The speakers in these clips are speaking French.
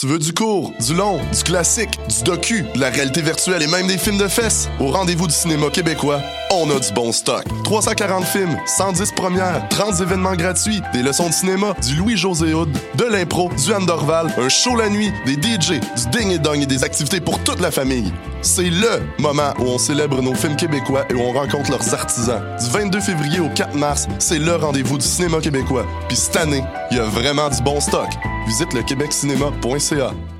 Tu veux du court, du long, du classique, du docu, de la réalité virtuelle et même des films de fesses? Au rendez-vous du cinéma québécois, on a du bon stock. 340 films, 110 premières, 30 événements gratuits, des leçons de cinéma, du Louis-José Hood, de l'impro, du Anne Dorval, un show la nuit, des DJ, du ding et dong et des activités pour toute la famille. C'est LE moment où on célèbre nos films québécois et où on rencontre leurs artisans. Du 22 février au 4 mars, c'est le rendez-vous du cinéma québécois. Puis cette année, il y a vraiment du bon stock. Visite le québeccinéma.ca.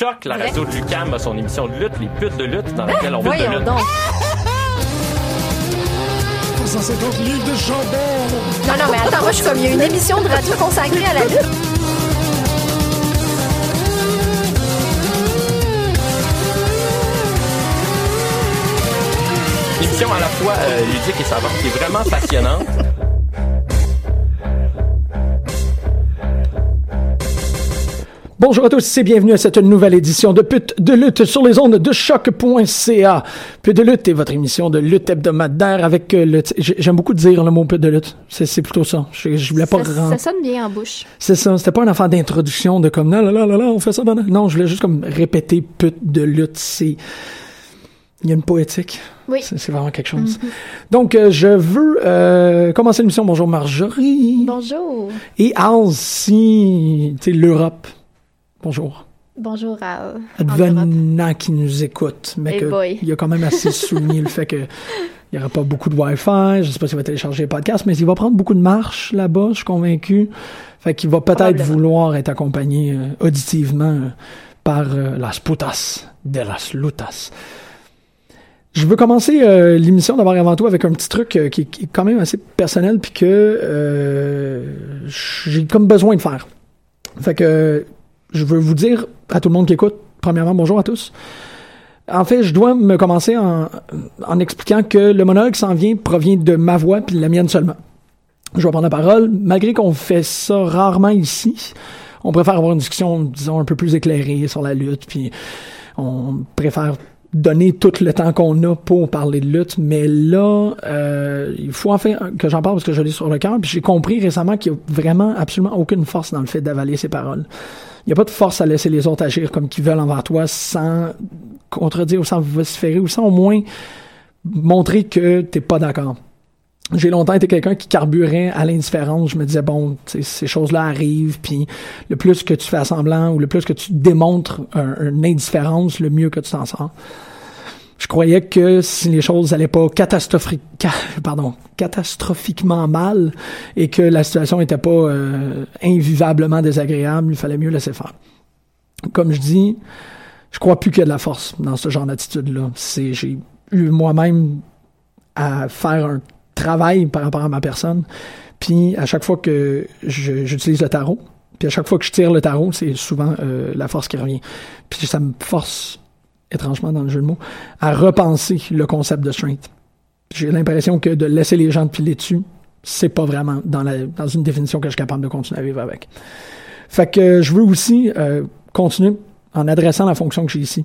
Choc, la radio de Lucam a son émission de lutte, les putes de lutte, dans laquelle on veut de lutte. donc. 150 livres de jambon. Non, non, mais attends, moi, je suis comme, il y a une émission de radio consacrée à la lutte. Une émission à la fois euh, ludique et savante qui est vraiment passionnante. Bonjour à tous et bienvenue à cette nouvelle édition de Pute de lutte sur les ondes de choc.ca. Pute de lutte est votre émission de lutte hebdomadaire avec euh, le... j'ai- J'aime beaucoup dire le mot pute de lutte. C'est plutôt ça. Je, je voulais pas Ça, ça sonne bien en bouche. C'est ça, c'était pas un enfant d'introduction de comme là là là là là, on fait ça pendant. Non, je voulais juste comme répéter pute de lutte, c'est il y a une poétique. Oui. C'est vraiment quelque chose. Donc euh, je veux euh, commencer l'émission Bonjour Marjorie Bonjour. et Al si tu sais l'Europe. Bonjour. Bonjour à. Advenant qui nous écoute, mais Hey que boy. il a quand même assez souligné le fait que il y aura pas beaucoup de Wi-Fi, je sais pas s'il va télécharger les podcasts, mais il va prendre beaucoup de marches là-bas, je suis convaincu. Fait qu'il va peut-être vouloir être accompagné euh, auditivement euh, par euh, las putas de las lutas. Je veux commencer euh, l'émission d'abord et avant tout avec un petit truc qui, qui est quand même assez personnel puis que j'ai comme besoin de faire. Fait que je veux vous dire à tout le monde qui écoute, premièrement, bonjour à tous. En fait, je dois me commencer en, en expliquant que le monologue s'en vient provient de ma voix puis de la mienne seulement. Je vais prendre la parole, malgré qu'on fait ça rarement ici. On préfère avoir une discussion, disons, un peu plus éclairée sur la lutte, puis on préfère donner tout le temps qu'on a pour parler de lutte, mais là, euh, il faut enfin que j'en parle parce que je l'ai sur le cœur, puis j'ai compris récemment qu'il y a vraiment absolument aucune force dans le fait d'avaler ses paroles. Il n'y a pas de force à laisser les autres agir comme qu'ils veulent envers toi sans contredire ou sans vociférer ou sans au moins montrer que t'es pas d'accord. J'ai longtemps été quelqu'un qui carburait à l'indifférence. Je me disais, bon, ces choses-là arrivent, puis le plus que tu fais semblant ou le plus que tu démontres un- une indifférence, le mieux que tu t'en sors. Je croyais que si les choses allaient pas pardon, catastrophiquement mal et que la situation était pas euh, invivablement désagréable, il fallait mieux laisser faire. Comme je dis, je crois plus qu'il y a de la force dans ce genre d'attitude-là. C'est, j'ai eu moi-même à faire un travail par rapport à ma personne. Puis à chaque fois que j'utilise le tarot, puis à chaque fois que je tire le tarot, c'est souvent euh, la force qui revient. Puis ça me force, étrangement dans le jeu de mots, à repenser le concept de strength. J'ai l'impression que de laisser les gens piler dessus, c'est pas vraiment dans, la, dans une définition que je suis capable de continuer à vivre avec. Fait que je veux aussi euh, continuer en adressant la fonction que j'ai ici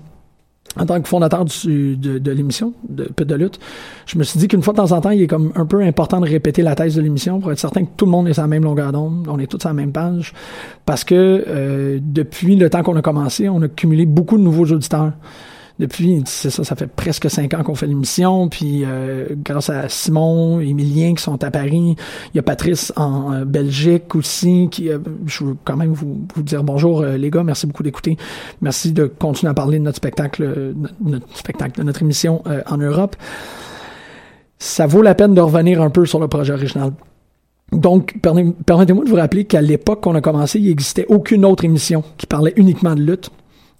en tant que fondateur du, de, de l'émission de Pute de lutte, je me suis dit qu'une fois de temps en temps, il est comme un peu important de répéter la thèse de l'émission pour être certain que tout le monde est sur la même longueur d'onde, on est tous sur la même page, parce que euh, depuis le temps qu'on a commencé, on a cumulé beaucoup de nouveaux auditeurs depuis, c'est ça, ça fait presque cinq ans qu'on fait l'émission, puis euh, grâce à Simon, Emilien qui sont à Paris, il y a Patrice en euh, Belgique aussi, qui, euh, je veux quand même vous, vous dire bonjour les gars, merci beaucoup d'écouter, merci de continuer à parler de notre spectacle, notre spectacle, de notre émission en Europe. Ça vaut la peine de revenir un peu sur le projet original. Donc, permettez-moi de vous rappeler qu'à l'époque qu'on a commencé, il n'existait aucune autre émission qui parlait uniquement de lutte.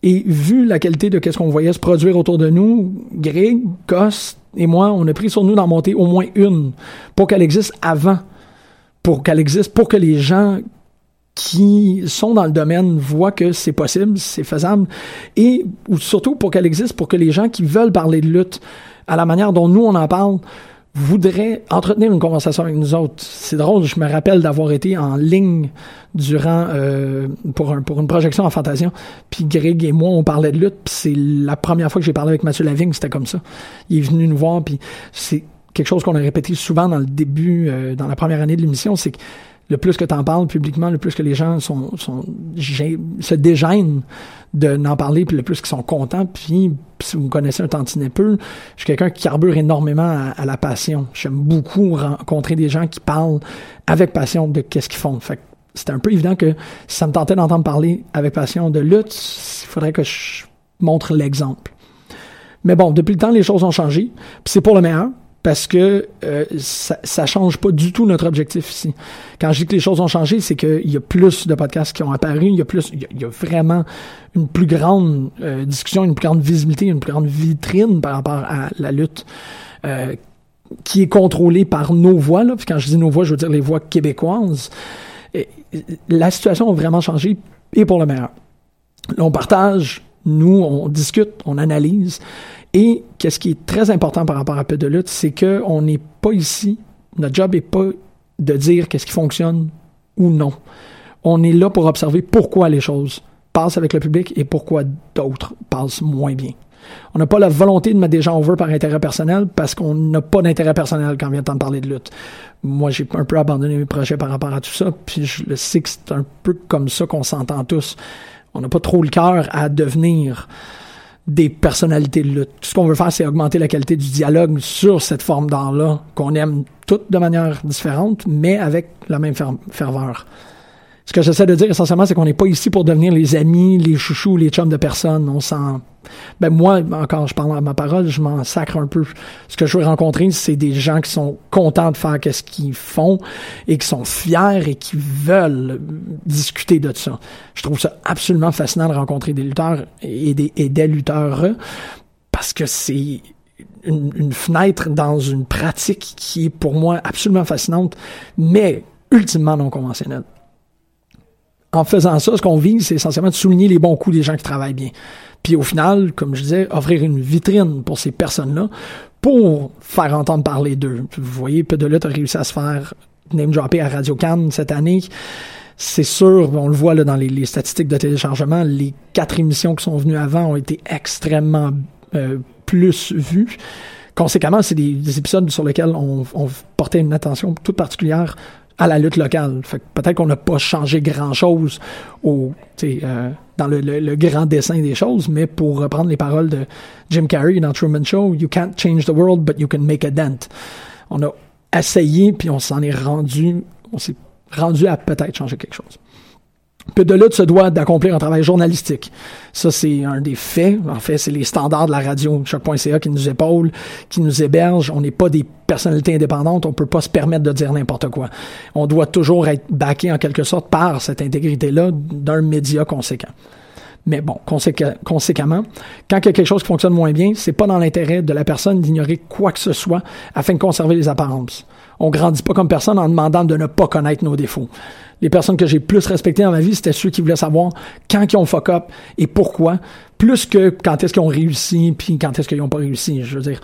Et vu la qualité de ce qu'on voyait se produire autour de nous, Greg, Goss et moi, on a pris sur nous d'en monter au moins une pour qu'elle existe avant, pour qu'elle existe, pour que les gens qui sont dans le domaine voient que c'est possible, c'est faisable, et surtout pour qu'elle existe, pour que les gens qui veulent parler de lutte à la manière dont nous on en parle, voudrait entretenir une conversation avec nous autres. C'est drôle, je me rappelle d'avoir été en ligne durant euh, pour un, pour une projection en Fantasia, puis Greg et moi on parlait de lutte, puis c'est la première fois que j'ai parlé avec Mathieu Lavigne, c'était comme ça. Il est venu nous voir, puis c'est quelque chose qu'on a répété souvent dans le début, euh, dans la première année de l'émission, c'est que le plus que tu en parles publiquement, le plus que les gens sont, sont se dégênent de n'en parler, puis le plus qu'ils sont contents. Puis, si vous me connaissez un tantinet peu, je suis quelqu'un qui carbure énormément à, la passion. J'aime beaucoup rencontrer des gens qui parlent avec passion de qu'est-ce qu'ils font. Fait c'était un peu évident que si ça me tentait d'entendre parler avec passion de lutte, il faudrait que je montre l'exemple. Mais bon, depuis le temps, les choses ont changé. Puis c'est pour le meilleur parce que euh, ça, ça change pas du tout notre objectif ici. Quand je dis que les choses ont changé, c'est qu'il y a plus de podcasts qui ont apparu, il y a plus, il y a, vraiment une plus grande euh, discussion, une plus grande visibilité, une plus grande vitrine par rapport à la lutte. Euh, qui est contrôlée par nos voix, là. Puis quand je dis nos voix, je veux dire les voix québécoises. La situation a vraiment changé et pour le meilleur. on partage, nous, on discute, on analyse, et qu'est-ce qui est très important par rapport à peu de lutte, c'est qu'on n'est pas ici, notre job n'est pas de dire qu'est-ce qui fonctionne ou non. On est là pour observer pourquoi les choses passent avec le public et pourquoi d'autres passent moins bien. On n'a pas la volonté de mettre des gens over par intérêt personnel parce qu'on n'a pas d'intérêt personnel quand vient le temps de parler de lutte. Moi, j'ai un peu abandonné mes projets par rapport à tout ça, puis je le sais que c'est un peu comme ça qu'on s'entend tous. On n'a pas trop le cœur à devenir des personnalités de lutte. Tout ce qu'on veut faire, c'est augmenter la qualité du dialogue sur cette forme d'art-là, qu'on aime toutes de manière différente, mais avec la même ferveur. Ce que j'essaie de dire essentiellement, c'est qu'on n'est pas ici pour devenir les amis, les chouchous, les chums de personnes. On s'en, ben moi, encore, je parle à ma parole, je m'en sacre un peu. Ce que je veux rencontrer, c'est des gens qui sont contents de faire qu'est-ce qu'ils font et qui sont fiers et qui veulent discuter de ça. Je trouve ça absolument fascinant de rencontrer des lutteurs et des, lutteurs parce que c'est une, une fenêtre dans une pratique qui est pour moi absolument fascinante, mais ultimement non conventionnelle en faisant ça, ce qu'on vise, c'est essentiellement de souligner les bons coups des gens qui travaillent bien. Puis au final, comme je disais, offrir une vitrine pour ces personnes-là pour faire entendre parler d'eux. Vous voyez, peu de lutte a réussi à se faire name dropper à Radio Cannes cette année. C'est sûr, on le voit là dans les, statistiques de téléchargement, les quatre émissions qui sont venues avant ont été extrêmement euh, plus vues. Conséquemment, c'est des, épisodes sur lesquels on portait une attention toute particulière à la lutte locale. Fait peut-être qu'on n'a pas changé grand-chose au, euh, dans le, le, grand dessin des choses, mais pour reprendre les paroles de Jim Carrey dans Truman Show, You can't change the world, but you can make a dent. On a essayé, puis on s'en est rendu, on s'est rendu à peut-être changer quelque chose. Peu de lutte se doit d'accomplir un travail journalistique. Ça, c'est un des faits. En fait, c'est les standards de la radio choc.ca qui nous épaulent, qui nous hébergent. On n'est pas des personnalités indépendantes. On peut pas se permettre de dire n'importe quoi. On doit toujours être backé en quelque sorte par cette intégrité-là d'un média conséquent. Mais bon, conséquemment, quand il y a quelque chose qui fonctionne moins bien, c'est pas dans l'intérêt de la personne d'ignorer quoi que ce soit afin de conserver les apparences. On grandit pas comme personne en demandant de ne pas connaître nos défauts. Les personnes que j'ai plus respectées dans ma vie, c'était ceux qui voulaient savoir quand ils ont fuck up et pourquoi, plus que quand est-ce qu'ils ont réussi puis quand est-ce qu'ils n'ont pas réussi. Je veux dire,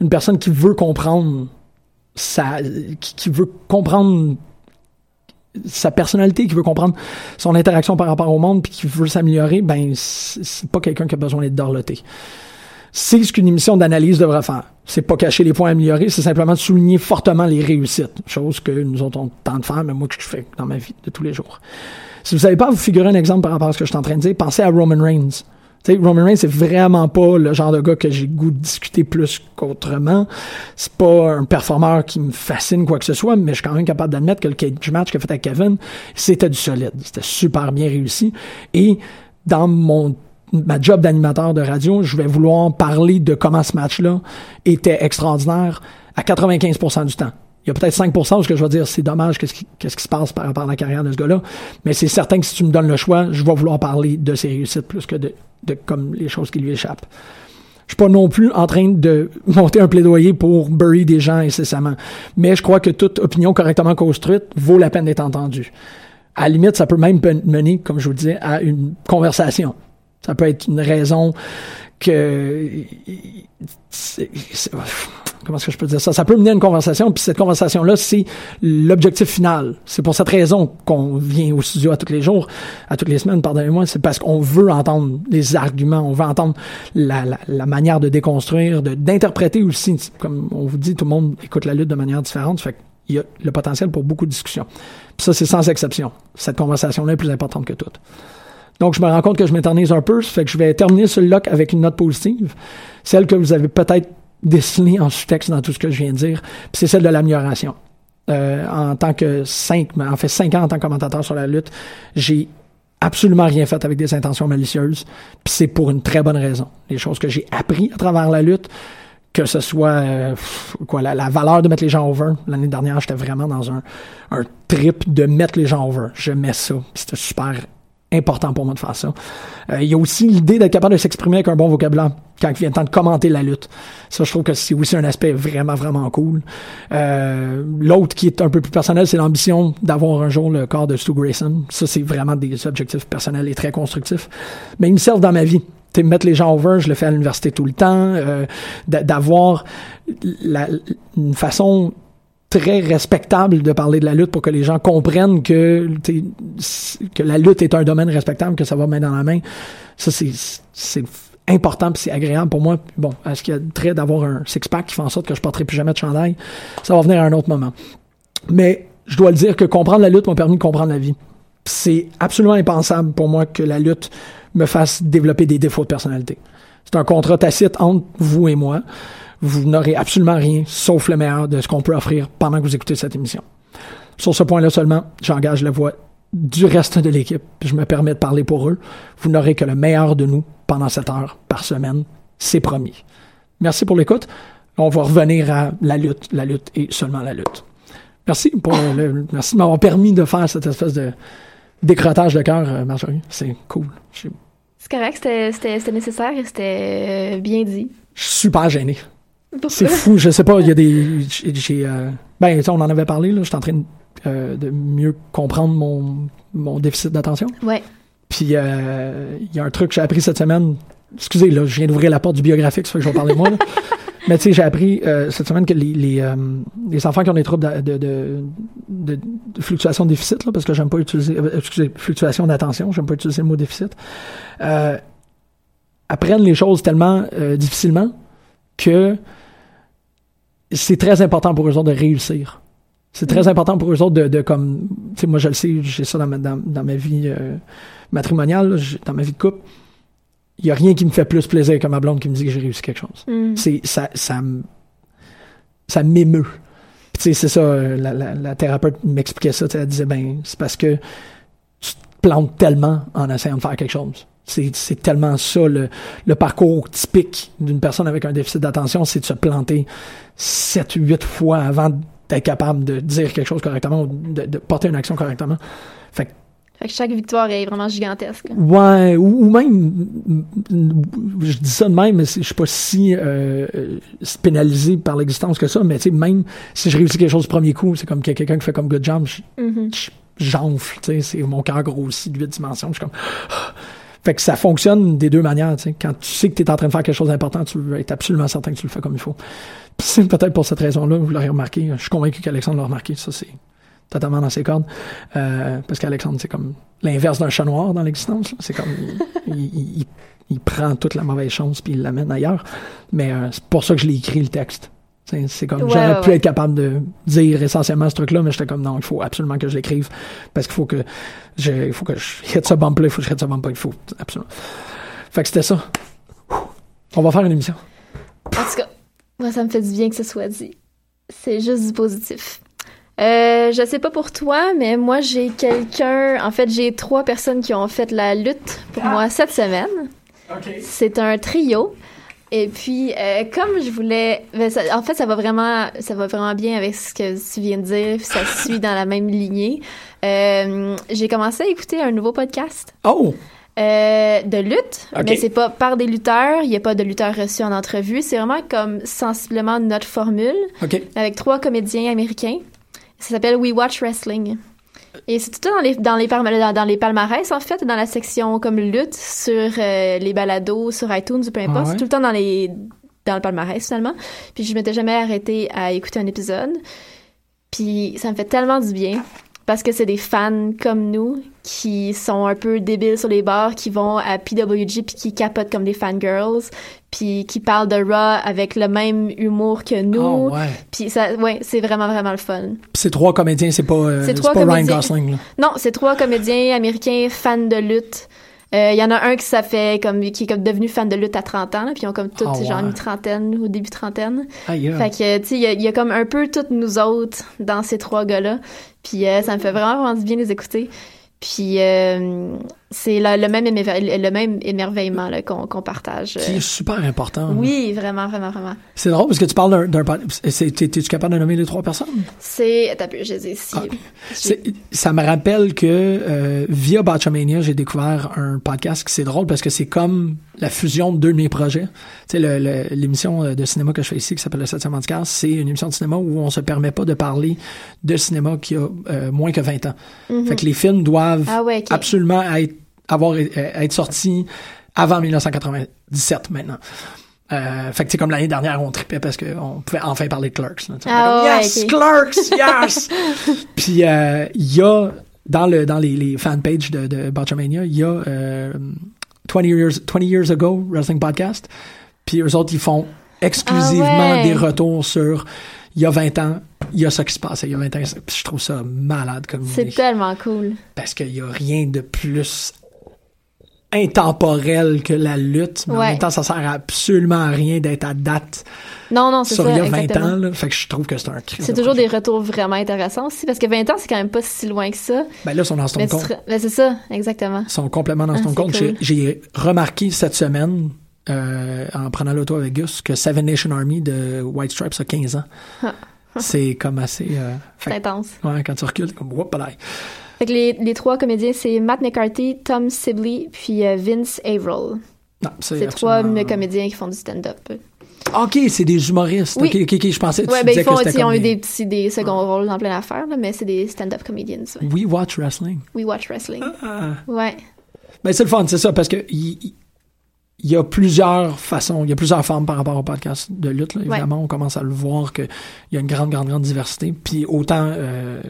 une personne qui veut comprendre sa, qui veut comprendre sa personnalité, qui veut comprendre son interaction par rapport au monde, puis qui veut s'améliorer, ben c'est pas quelqu'un qui a besoin d'être dorloté. C'est ce qu'une émission d'analyse devrait faire. C'est pas cacher les points à améliorer, c'est simplement souligner fortement les réussites, chose que nous autres on tente de faire, mais moi que je fais dans ma vie de tous les jours. Si vous savez pas vous figurer un exemple par rapport à ce que je suis en train de dire, pensez à Roman Reigns. Roman Reigns, c'est vraiment pas le genre de gars que j'ai goût de discuter plus qu'autrement. C'est pas un performeur qui me fascine quoi que ce soit, mais je suis quand même capable d'admettre que le match qu'il a fait avec Kevin, c'était du solide. C'était super bien réussi. Et dans mon ma job d'animateur de radio, je vais vouloir parler de comment ce match-là était extraordinaire à 95% du temps. Il y a peut-être 5% où ce que je vais dire, c'est dommage, qu'est-ce qui, qui se passe par rapport à la carrière de ce gars-là. Mais c'est certain que si tu me donnes le choix, je vais vouloir parler de ses réussites plus que de, de comme les choses qui lui échappent. Je suis pas non plus en train de monter un plaidoyer pour bury des gens incessamment. Mais je crois que toute opinion correctement construite vaut la peine d'être entendue. À la limite, ça peut même mener, comme je vous disais, à une conversation. Ça peut être une raison que comment est-ce que je peux dire ça? Ça peut mener à une conversation, puis cette conversation-là, c'est l'objectif final. C'est pour cette raison qu'on vient au studio à tous les jours, à toutes les semaines, pardonnez-moi, c'est parce qu'on veut entendre les arguments, on veut entendre la, manière de déconstruire, d'interpréter aussi. Comme on vous dit, tout le monde écoute la lutte de manière différente, fait qu'il y a le potentiel pour beaucoup de discussions. Puis ça, c'est sans exception. Cette conversation-là est plus importante que toute. Donc, je me rends compte que je m'éternise un peu, ça fait que je vais terminer ce lock avec une note positive, celle que vous avez peut-être dessinée en sous-texte dans tout ce que je viens de dire, puis c'est celle de l'amélioration. Euh, en tant que cinq, en fait cinq ans en tant que commentateur sur la lutte, j'ai absolument rien fait avec des intentions malicieuses, puis c'est pour une très bonne raison. Les choses que j'ai appris à travers la lutte, que ce soit euh, quoi la, la, valeur de mettre les gens over. L'année dernière, j'étais vraiment dans un, un trip de mettre les gens over. Je mets ça. C'était super important pour moi de faire ça. Euh, il y a aussi l'idée d'être capable de s'exprimer avec un bon vocabulaire quand il vient le temps de commenter la lutte. Ça, je trouve que c'est aussi un aspect vraiment, vraiment cool. Euh, L'autre qui est un peu plus personnel, c'est l'ambition d'avoir un jour le corps de Stu Grayson. Ça, c'est vraiment des objectifs personnels et très constructifs. Mais ils me servent dans ma vie. Mettre les gens over, je le fais à l'université tout le temps. Euh, d'avoir une façon très respectable de parler de la lutte pour que les gens comprennent que que la lutte est un domaine respectable, que ça va main dans la main. Ça, c'est important c'est agréable pour moi. Bon, est-ce qu'il y a trait d'avoir un six-pack qui fait en sorte que je porterai plus jamais de chandail? Ça va venir à un autre moment. Mais je dois le dire que comprendre la lutte m'a permis de comprendre la vie. C'est absolument impensable pour moi que la lutte me fasse développer des défauts de personnalité. C'est un contrat tacite entre vous et moi vous n'aurez absolument rien sauf le meilleur de ce qu'on peut offrir pendant que vous écoutez cette émission. Sur ce point-là seulement, j'engage la voix du reste de l'équipe. Je me permets de parler pour eux. Vous n'aurez que le meilleur de nous pendant cette heure par semaine. C'est promis. Merci pour l'écoute. On va revenir à la lutte, la lutte et seulement la lutte. Merci pour le, merci de m'avoir permis de faire cette espèce de décrotage de cœur, euh, Marjorie. C'est cool. C'est correct, c'était nécessaire et c'était euh, bien dit. Je suis super gêné. C'est fou, je sais pas, il y a des. J'ai, euh, ben, on en avait parlé, là, je suis en train euh, de, mieux comprendre mon, mon déficit d'attention. Ouais. Puis, euh, il y a un truc que j'ai appris cette semaine. Excusez, là, je viens d'ouvrir la porte du biographique, ça fait que je vais parler moi. Là. Mais tu sais, j'ai appris cette semaine que les, les, les, enfants qui ont des troubles de, de, de, de fluctuation de déficit, là, parce que j'aime pas utiliser, excusez, fluctuation d'attention, j'aime pas utiliser le mot déficit, apprennent les choses tellement difficilement que c'est très important pour eux autres de réussir. C'est très mm. important pour eux autres de, de comme, tu sais, moi je le sais, j'ai ça dans ma, dans, dans ma vie euh, matrimoniale, dans ma vie de couple. Il y a rien qui me fait plus plaisir que ma blonde qui me dit que j'ai réussi quelque chose. Mm. C'est ça, ça, ça m'émeut. Tu sais, c'est ça. Euh, la, la, la thérapeute m'expliquait ça. Elle disait ben c'est parce que tu te plantes tellement en essayant de faire quelque chose. C'est tellement ça le, le parcours typique d'une personne avec un déficit d'attention, c'est de se planter 7, 8 fois avant d'être capable de dire quelque chose correctement ou de, de porter une action correctement. Fait Fait que chaque victoire est vraiment gigantesque. Ouais, ou, ou même, je dis ça de même, mais je suis pas si euh, euh, pénalisé par l'existence que ça, mais tu sais, même si je réussis quelque chose du premier coup, c'est comme qu'il y a quelqu'un qui fait comme good Mhm. je- j'enfle, tu sais, c'est mon cœur grossit de 8 dimensions, je suis comme... Fait que ça fonctionne des deux manières, tu sais. Quand tu sais que tu es en train de faire quelque chose d'important, tu veux être absolument certain que tu le fais comme il faut. C'est peut-être pour cette raison-là, vous l'aurez remarqué, je suis convaincu qu'Alexandre l'a remarqué, ça c'est totalement dans ses cordes. Euh, parce qu'Alexandre, c'est comme l'inverse d'un chat noir dans l'existence. C'est comme il, prend toute la mauvaise chance puis il l'amène ailleurs. Mais euh, c'est pour ça que je l'ai écrit le texte. C'est comme Ouais, j'aurais ouais, pu ouais. être capable de dire essentiellement ce truc-là, mais j'étais comme non, il faut absolument que je l'écrive parce qu'il faut que je, il faut que je hit ce bump là, il faut que je hit ce bump là, il faut absolument. Fait que c'était ça. On va faire une émission. En tout cas, moi, ça me fait du bien que ce soit dit. C'est juste du positif. Euh, je sais pas pour toi, mais moi, j'ai quelqu'un. En fait, j'ai trois personnes qui ont fait la lutte pour moi cette semaine. C'est un trio. Et puis, euh, comme je voulais, ben, ça- en fait, ça va vraiment, ça va vraiment bien avec ce que tu viens de dire. puis Ça suit dans la même lignée. Euh, j'ai commencé à écouter un nouveau podcast. Oh! Euh, de lutte, Ok. mais c'est pas par des lutteurs, il n'y a pas de lutteurs reçus en entrevue, c'est vraiment comme sensiblement notre formule OK. avec trois comédiens américains. Ça s'appelle We Watch Wrestling. Et c'est tout le temps dans les, dans, les dans, dans les palmarès, en fait, dans la section comme lutte, sur euh, les balados, sur iTunes, ou peu importe. Ah ouais? C'est tout le temps dans, les, dans le palmarès, finalement. Puis je m'étais jamais arrêtée à écouter un épisode. Puis ça me fait tellement du bien. Parce que c'est des fans comme nous qui sont un peu débiles sur les bars, qui vont à PWG puis qui capotent comme des fangirls, puis qui parlent de Raw avec le même humour que nous. Oh, ouais. Puis ça, ouais, c'est vraiment vraiment le fun. Puis c'est trois comédiens, c'est pas, euh, C'est pas Ryan. Gosling. Là. Non, c'est trois comédiens américains fans de lutte. Euh, Il y en a un qui ça fait comme qui est comme devenu fan de lutte à 30 ans, là, puis ils ont comme toutes Ah, genre une trentaine ou début trentaine. Aïe. Fait que tu sais, il y, a- il y a comme un peu toutes nous autres dans ces trois gars-là. Puis euh, ça me fait vraiment vraiment du bien les écouter. Puis euh, c'est le même le même émerveillement qu'on partage. Qui est super important. Oui, vraiment, vraiment, vraiment. C'est drôle parce que tu parles d'un- T'es-tu capable de nommer les trois personnes? C'est. Attends, un peu, je les ai ici. Ah. C'est- Ça me rappelle que euh, via Botchamania, j'ai découvert un podcast qui c'est drôle parce que c'est comme la fusion de deux de mes projets. Tu sais, l'émission euh, de cinéma que je fais ici qui s'appelle Le 7e Handicap, c'est une émission de cinéma où on se permet pas de parler de cinéma qui a euh, moins que 20 ans. Mhm. Fait que les films doivent Ah ouais, absolument être, avoir, euh, être sortis avant 1997 maintenant. Euh, fait que c'est comme l'année dernière, on tripait parce qu'on pouvait enfin parler de Clerks. là. Ah comme, yes, ok. Clerks, yes! Puis euh, il y a, dans, le, dans les, les fanpages de, de Botchamania, il y a euh, 20, years, 20 Years Ago Wrestling Podcast. Puis eux autres, ils font exclusivement Ah ouais. des retours sur il y a 20 ans, il y a ça qui se passait il y a 20 ans. Puis je trouve ça malade comme C'est tellement cool. Parce qu'il y a rien de plus intemporel que la lutte, mais en Ouais. même temps, ça sert absolument à rien d'être à date Non, non, c'est sur ça. il y a 20 exactement. ans. Là. Fait que je trouve que c'est un cri. C'est toujours des retours vraiment intéressants aussi, parce que 20 ans, c'est quand même pas si loin que ça. Ben là, ils sont dans Stone Mais tu Cold. te- ben, c'est ça, exactement. Ils sont complètement dans Ah, c'est Cold. J'ai- cool. J'ai remarqué cette semaine, euh, en prenant l'auto avec Gus, que Seven Nation Army de White Stripes a 15 ans. Ah. C'est comme assez... euh, C'est intense. ouais, quand tu recules, comme... Whoop. Fait que les, les trois comédiens, c'est Matt McCarthy, Tom Sibley, puis euh, Vince Averill. C'est trois comédiens qui font du stand-up. OK, c'est des humoristes. Oui. OK, je pensais que Ouais, tu ben disais ils, font, que ils ont eu des- petits des seconds rôles dans plein d'affaires, mais c'est des stand-up comedians. ouais. We Watch Wrestling. We watch wrestling. Ah. Ouais. Ben, c'est le fun, c'est ça, parce que il, il- il y a plusieurs façons, il y a plusieurs formes par rapport au podcast de lutte. là. Évidemment, on commence à le voir qu'il y a une grande, grande, grande diversité. Puis autant euh,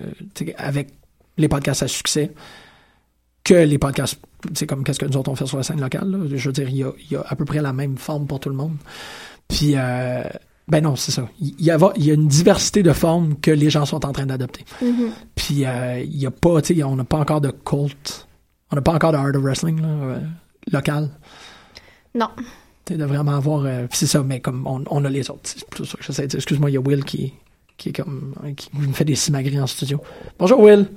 avec les podcasts à succès que les podcasts, c'est comme qu'est-ce que nous autres on fait sur la scène locale. là. Je veux dire, il y, a, il y a à peu près la même forme pour tout le monde. Puis, euh, ben non, c'est ça. Il y, a, il y a une diversité de formes que les gens sont en train d'adopter. Mhm. Puis euh, il y a pas, tu sais, on n'a pas encore de cult, on n'a pas encore de art of wrestling là, euh, local. Non. Tu de vraiment avoir, c'est ça, mais comme on, on a les autres. C'est plutôt ça que j'essaie de dire. Excuse-moi, il y a Will qui, qui est comme, qui me fait des simagrées en studio. Bonjour Will.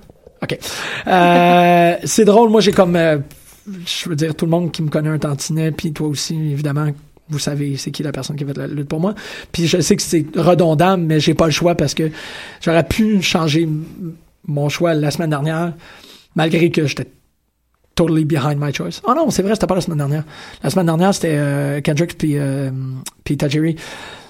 Ok. Euh, c'est drôle, moi j'ai comme, euh, je veux dire, tout le monde qui me connaît un tantinet, puis toi aussi, évidemment. Vous savez c'est qui la personne qui a fait la lutte pour moi. Puis je sais que c'est redondant, mais j'ai pas le choix parce que j'aurais pu changer mon choix la semaine dernière, malgré que j'étais totally behind my choice. Oh non, c'est vrai, c'était pas la semaine dernière. La semaine dernière, c'était euh, Kendrick puis, euh, puis Tajiri.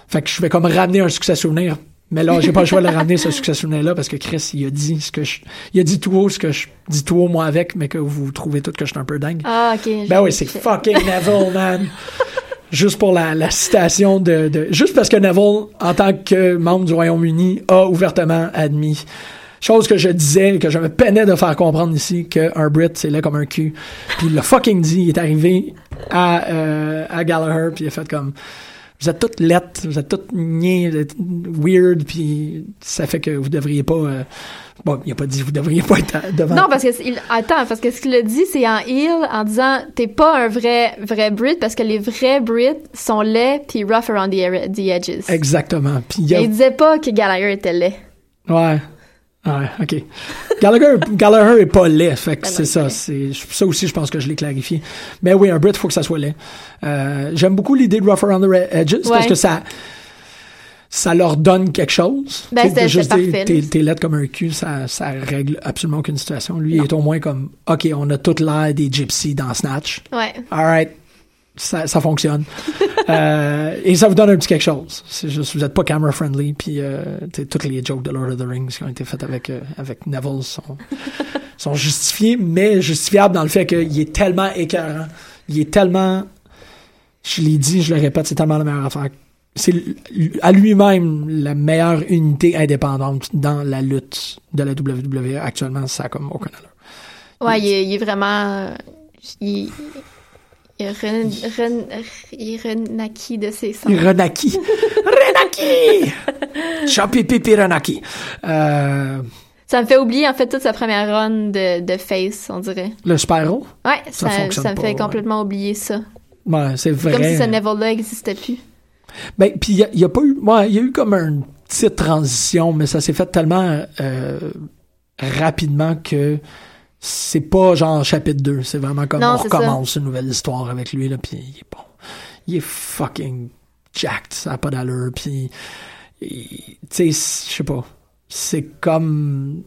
Fait que je vais comme ramener un succès souvenir. Mais là, j'ai pas le choix de le ramener, ce succès souvenir-là, parce que Chris, il a dit ce que je, il a dit tout haut ce que je dis tout haut moi avec, mais que vous trouvez tout que je suis un peu dingue. Ah, ok. Ben oui, c'est fucking Neville, man. Juste pour la, la citation de, de, juste parce que Neville, en tant que membre du Royaume-Uni, a ouvertement admis Chose que je disais, que je me peinais de faire comprendre ici, qu'un Brit, c'est là comme un cul. Puis le fucking dit, il est arrivé à, euh, à Gallagher, puis il a fait comme... Vous êtes toutes lettres, vous êtes toutes niais, vous êtes weird, puis ça fait que vous devriez pas... euh, bon, il a pas dit vous devriez pas être à- devant... Non, parce que il, attends, parce que ce qu'il a dit, c'est en heel, en disant t'es pas un vrai vrai Brit parce que les vrais Brits sont laids puis rough around the, the edges. Exactement. Puis il a... Il disait pas que Gallagher était laid. Ouais. Ouais, ok. Gallagher, Gallagher est pas laid, fait que Ben c'est ça. C'est ça aussi, je pense que je l'ai clarifié. Mais oui, un Brit, faut que ça soit laid. Euh, J'aime beaucoup l'idée de rough around the edges parce Ouais. que ça, ça leur donne quelque chose. Ben, c'est- juste T'es laid comme un cul, ça, ça règle absolument aucune situation. Lui, il est au moins comme, ok, on a toute l'air des gypsies dans Snatch. Ouais. Alright. Ça, ça fonctionne. Euh, et ça vous donne un petit quelque chose. C'est juste, vous n'êtes pas camera friendly, puis euh, toutes les jokes de Lord of the Rings qui ont été faites avec, euh, avec Neville sont, sont justifiées, mais justifiables dans le fait qu'il est tellement écœurant. Il est tellement, je l'ai dit, je le répète, c'est tellement la meilleure affaire. C'est à lui-même la meilleure unité indépendante dans la lutte de la WWE. Actuellement, ça a comme aucun allure. Ouais, il est, il est vraiment. Il, ren- ren- renaquis de ses sens. Renaki. Renaki! Choppy Pipi Renaki. Euh, Ça me fait oublier, en fait, toute sa première run de, de face, on dirait. le Spyro? Ouais, Ça ça, me pas, fait ouais. complètement oublier ça. Ouais, c'est vrai. Comme si ce Neville-là n'existait plus. Ben, puis il a, a pas eu, ouais, il y a eu comme une petite transition, mais ça s'est fait tellement euh, rapidement que c'est pas genre chapitre 2, c'est vraiment comme Non, on ça. recommence une nouvelle histoire avec lui là, puis il est bon, il est fucking jacked, ça a pas d'allure, puis tu sais, je sais pas, c'est comme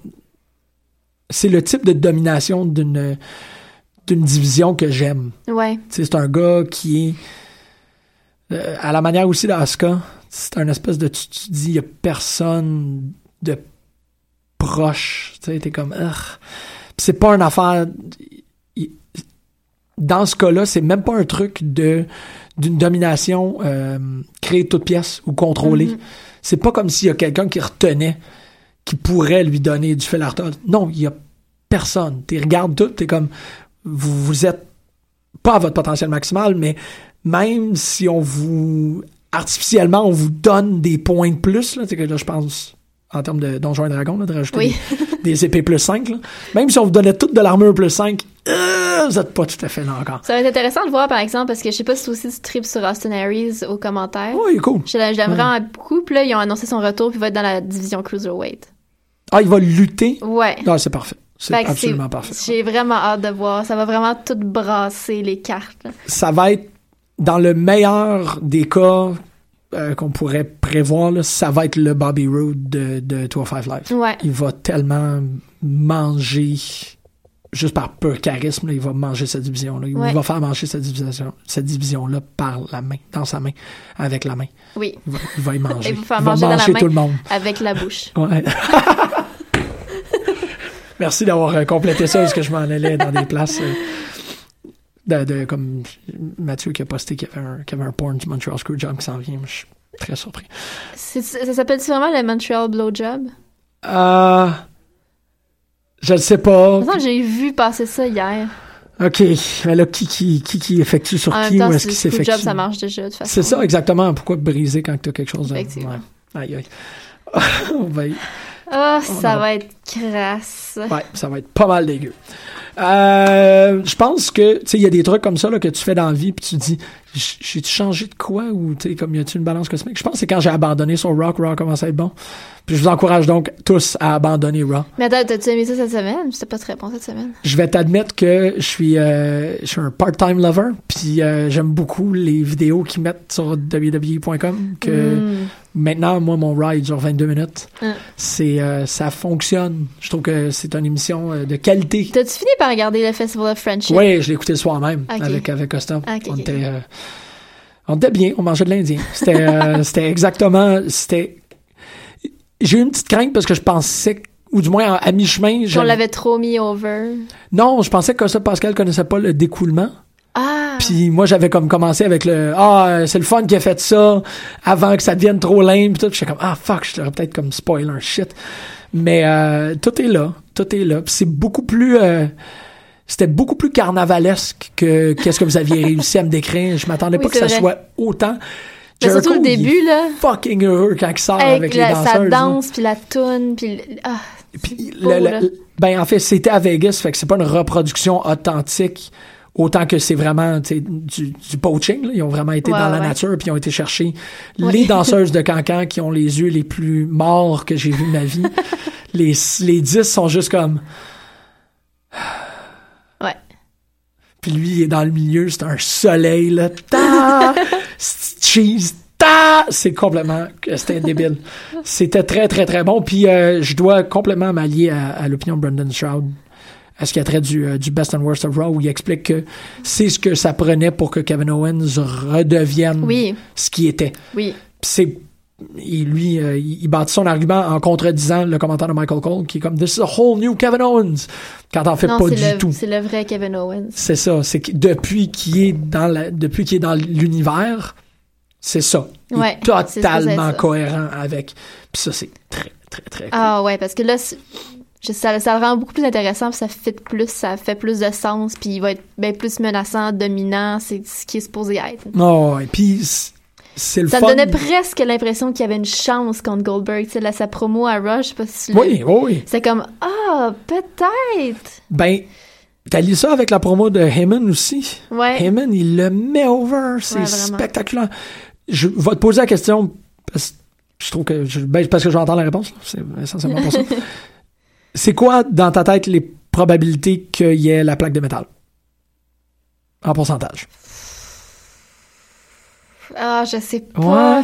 c'est le type de domination d'une d'une division que j'aime. Ouais. Tu sais, c'est un gars qui est euh, à la manière aussi d'Asuka, c'est un espèce de tu, tu dis il y a personne de proche, tu sais, t'es comme. C'est pas une affaire dans ce cas-là, c'est même pas un truc de d'une domination euh, créée toute pièce ou contrôlée. Mhm. C'est pas comme s'il y a quelqu'un qui retenait qui pourrait lui donner du fil à retordre. Non, il y a personne. Tu regardes tout, t'es comme vous, vous êtes pas à votre potentiel maximal, mais même si on vous artificiellement on vous donne des points de plus, là, c'est que là je pense en termes de Donjons et Dragons, là, de rajouter Oui. des, des épées plus 5, là. même si on vous donnait toute de l'armure plus 5, euh, vous êtes pas tout à fait là encore. Ça va être intéressant de voir, par exemple, parce que je sais pas si aussi tu tripes sur Austin Harris aux commentaires. Ouais, il est cool. Je l'aime Ouais. vraiment beaucoup. Puis là, ils ont annoncé son retour, puis il va être dans la division Cruiserweight. Ah, il va lutter? Ouais. Ah, c'est parfait. C'est absolument parfait. J'ai vraiment hâte de voir. Ça va vraiment tout brasser les cartes. là. ça va être dans le meilleur des cas euh, qu'on pourrait prévoir, là, ça va être le Bobby Roode de, de 205 Live. Ouais. Il va tellement manger, juste par pur charisme, là, il va manger cette division-là. Il va faire manger cette division, cette division-là par la main, dans sa main, avec la main. Oui. Il va, il va y manger. Il va faire il va manger tout le monde. Avec la bouche. Ouais. Merci d'avoir euh, complété ça parce que je m'en allais dans des places euh, de, de- comme Mathieu qui a posté qu'il y avait un, qu'il y avait un porn du Montreal Screwjob qui s'en vient. Je suis très surpris. C'est- Ça s'appelle vraiment le Montreal Blowjob? Euh, je ne sais pas. Attends, j'ai vu passer ça hier. Ok, mais là, qui, qui, qui, qui effectue sur En qui même temps, ou est-ce qu'il le s'effectue? Screwjob, ça marche déjà, de toute façon. C'est ça, exactement. Pourquoi briser quand tu as quelque chose. Effectivement. Ouais. Aïe, aïe. On va y- Ah, On ça va- va être crasse. Ouais, ça va être pas mal dégueu. Euh, je pense que, tu sais, il y a des trucs comme ça là, que tu fais dans la vie, puis tu dis, J- j'ai-tu changé de quoi ou, tu sais, comme y a-tu une balance cosmique? Je pense que c'est quand j'ai abandonné sur Rock, Rock commence à être bon. Puis je vous encourage donc tous à abandonner Raw. Mais attends, t'as-tu aimé ça cette semaine? C'était pas très bon cette semaine. Je vais t'admettre que je suis, euh, je suis un part-time lover, puis euh, j'aime beaucoup les vidéos qu'ils mettent sur www.com. Que Mm. maintenant, moi, mon ride dure 22 minutes. Hein. C'est, euh, ça fonctionne. Je trouve que c'est une émission de qualité. T'as-tu fini par regarder le Festival of Friendship? Oui, je l'ai écouté le soir même avec, avec Costa. On, était, on était bien, on mangeait de l'Indien. C'était euh, c'était exactement. C'était. J'ai eu une petite crainte parce que je pensais, ou du moins à, à mi-chemin, On j'avais- l'avait trop mis over. non, je pensais que Costa Pascal connaissait pas le découlement. Ah! Puis moi, j'avais comme commencé avec le Ah, euh, c'est le fun qui a fait ça avant que ça devienne trop lame. Puis tout. J'étais comme Ah, fuck, je t'aurais peut-être comme spoiler un shit. Mais euh, tout est là. Tout est là. Puis c'est beaucoup plus. euh, c'était beaucoup plus carnavalesque que qu'est-ce que vous aviez réussi à me décrire. Je m'attendais Oui, pas que ça vrai. soit autant. Mais surtout le il est début, là. Fucking heureux quand il sort avec, Avec les la- danseuses. sa là. danse, puis la toune, puis... Ah, Puis beau, le- le- là. ben en fait, c'était à Vegas, fait que c'est pas une reproduction authentique autant que c'est vraiment tu sais, du, du poaching. là. Ils ont vraiment été Ouais, dans la ouais. nature puis ils ont été chercher Ouais. les danseuses de Cancan qui ont les yeux les plus morts que j'ai vus de ma vie. les les dix sont juste comme. Puis lui il est dans le milieu, c'est un soleil là. Ta! C'est cheese. Ta! C'est complètement c'était débile. C'était très très très bon puis euh, je dois complètement m'allier à, à l'opinion de Brendan Stroud à ce qui a trait du, euh, du Best and Worst of Raw, où il explique que c'est ce que ça prenait pour que Kevin Owens redevienne Oui. ce qu'il était. oui. C'est et lui, euh, il bâtit son argument en contredisant le commentaire de Michael Cole, qui est comme This is a whole new Kevin Owens, quand en fait Non, pas du le, tout. c'est le vrai Kevin Owens. C'est ça, c'est que depuis qu'il est dans la, depuis qu'il est dans l'univers, c'est ça. Il Ouais, est c'est supposé totalement ça. cohérent avec. Puis ça, c'est très, très, très cool. Ah ouais, parce que là, ça, ça le rend beaucoup plus intéressant, puis ça fit plus, ça fait plus de sens, puis il va être bien plus menaçant, dominant, c'est ce qui est supposé être. Oh, et puis c'est- c'est le Ça fun. me donnait presque l'impression qu'il y avait une chance contre Goldberg. Là, sa promo à Rush, pas si Oui, oui, oui. C'est comme, ah, peut-être. Ben, t'as lu ça avec la promo de Heyman aussi? Ouais. Heyman, il le met over. C'est Ouais, spectaculaire. Je vais te poser la question parce que je trouve que je, ben, parce que j'entends la réponse. C'est essentiellement pour ça. C'est quoi dans ta tête les probabilités qu'il y ait la plaque de métal? En pourcentage Ah, je sais pas. Ouais.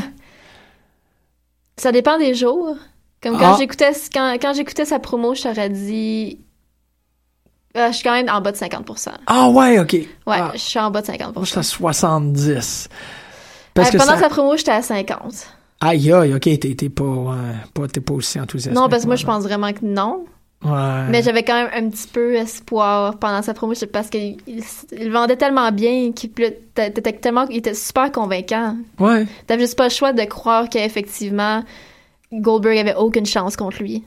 Ça dépend des jours. Comme Ah. quand j'écoutais quand, quand j'écoutais sa promo, je t'aurais dit. Ah, je suis quand même en bas de 50% Ah ouais, ok. Ouais, Ah, je suis en bas de 50 moi, j'étais à 70. Parce Euh, que pendant ça... sa promo, j'étais à 50. Aïe, aïe, ok, t'es pas, t'es pas aussi enthousiaste. Non, parce que moi, je pense vraiment que non. Ouais. Mais j'avais quand même un petit peu espoir pendant sa promo parce qu'il il, il vendait tellement bien qu'il t'étais tellement il était super convaincant. Ouais. T'avais juste pas le choix de croire qu'effectivement Goldberg avait aucune chance contre lui.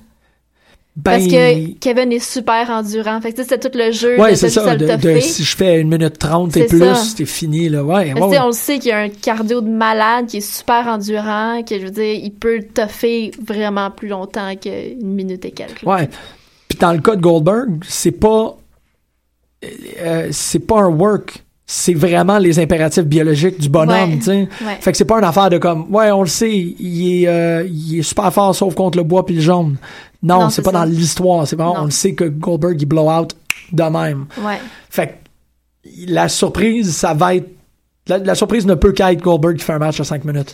Ben, Parce que Kevin est super endurant. Fait que c'était tout le jeu. Ouais, de- c'est ça. De, si je fais une minute trente et C'est plus, c'est fini, là. Ouais, on le sait qu'il y a un cardio de malade, qui est super endurant, que je veux dire, il peut toffer vraiment plus longtemps qu'une minute et quelques. là. Puis dans le cas de Goldberg, c'est pas. euh, c'est pas un work. C'est vraiment les impératifs biologiques du bonhomme, Ouais. tu sais. Ouais. Fait que c'est pas une affaire de comme, ouais, on le sait, il est, euh, il est super fort sauf contre le bois puis le jaune. Non, Non, c'est pas ça. dans l'histoire. C'est vraiment, on le sait que Goldberg, il blow out de même. Ouais. Fait que la surprise, ça va être. La, la surprise ne peut qu'être Goldberg qui fait un match de 5 minutes.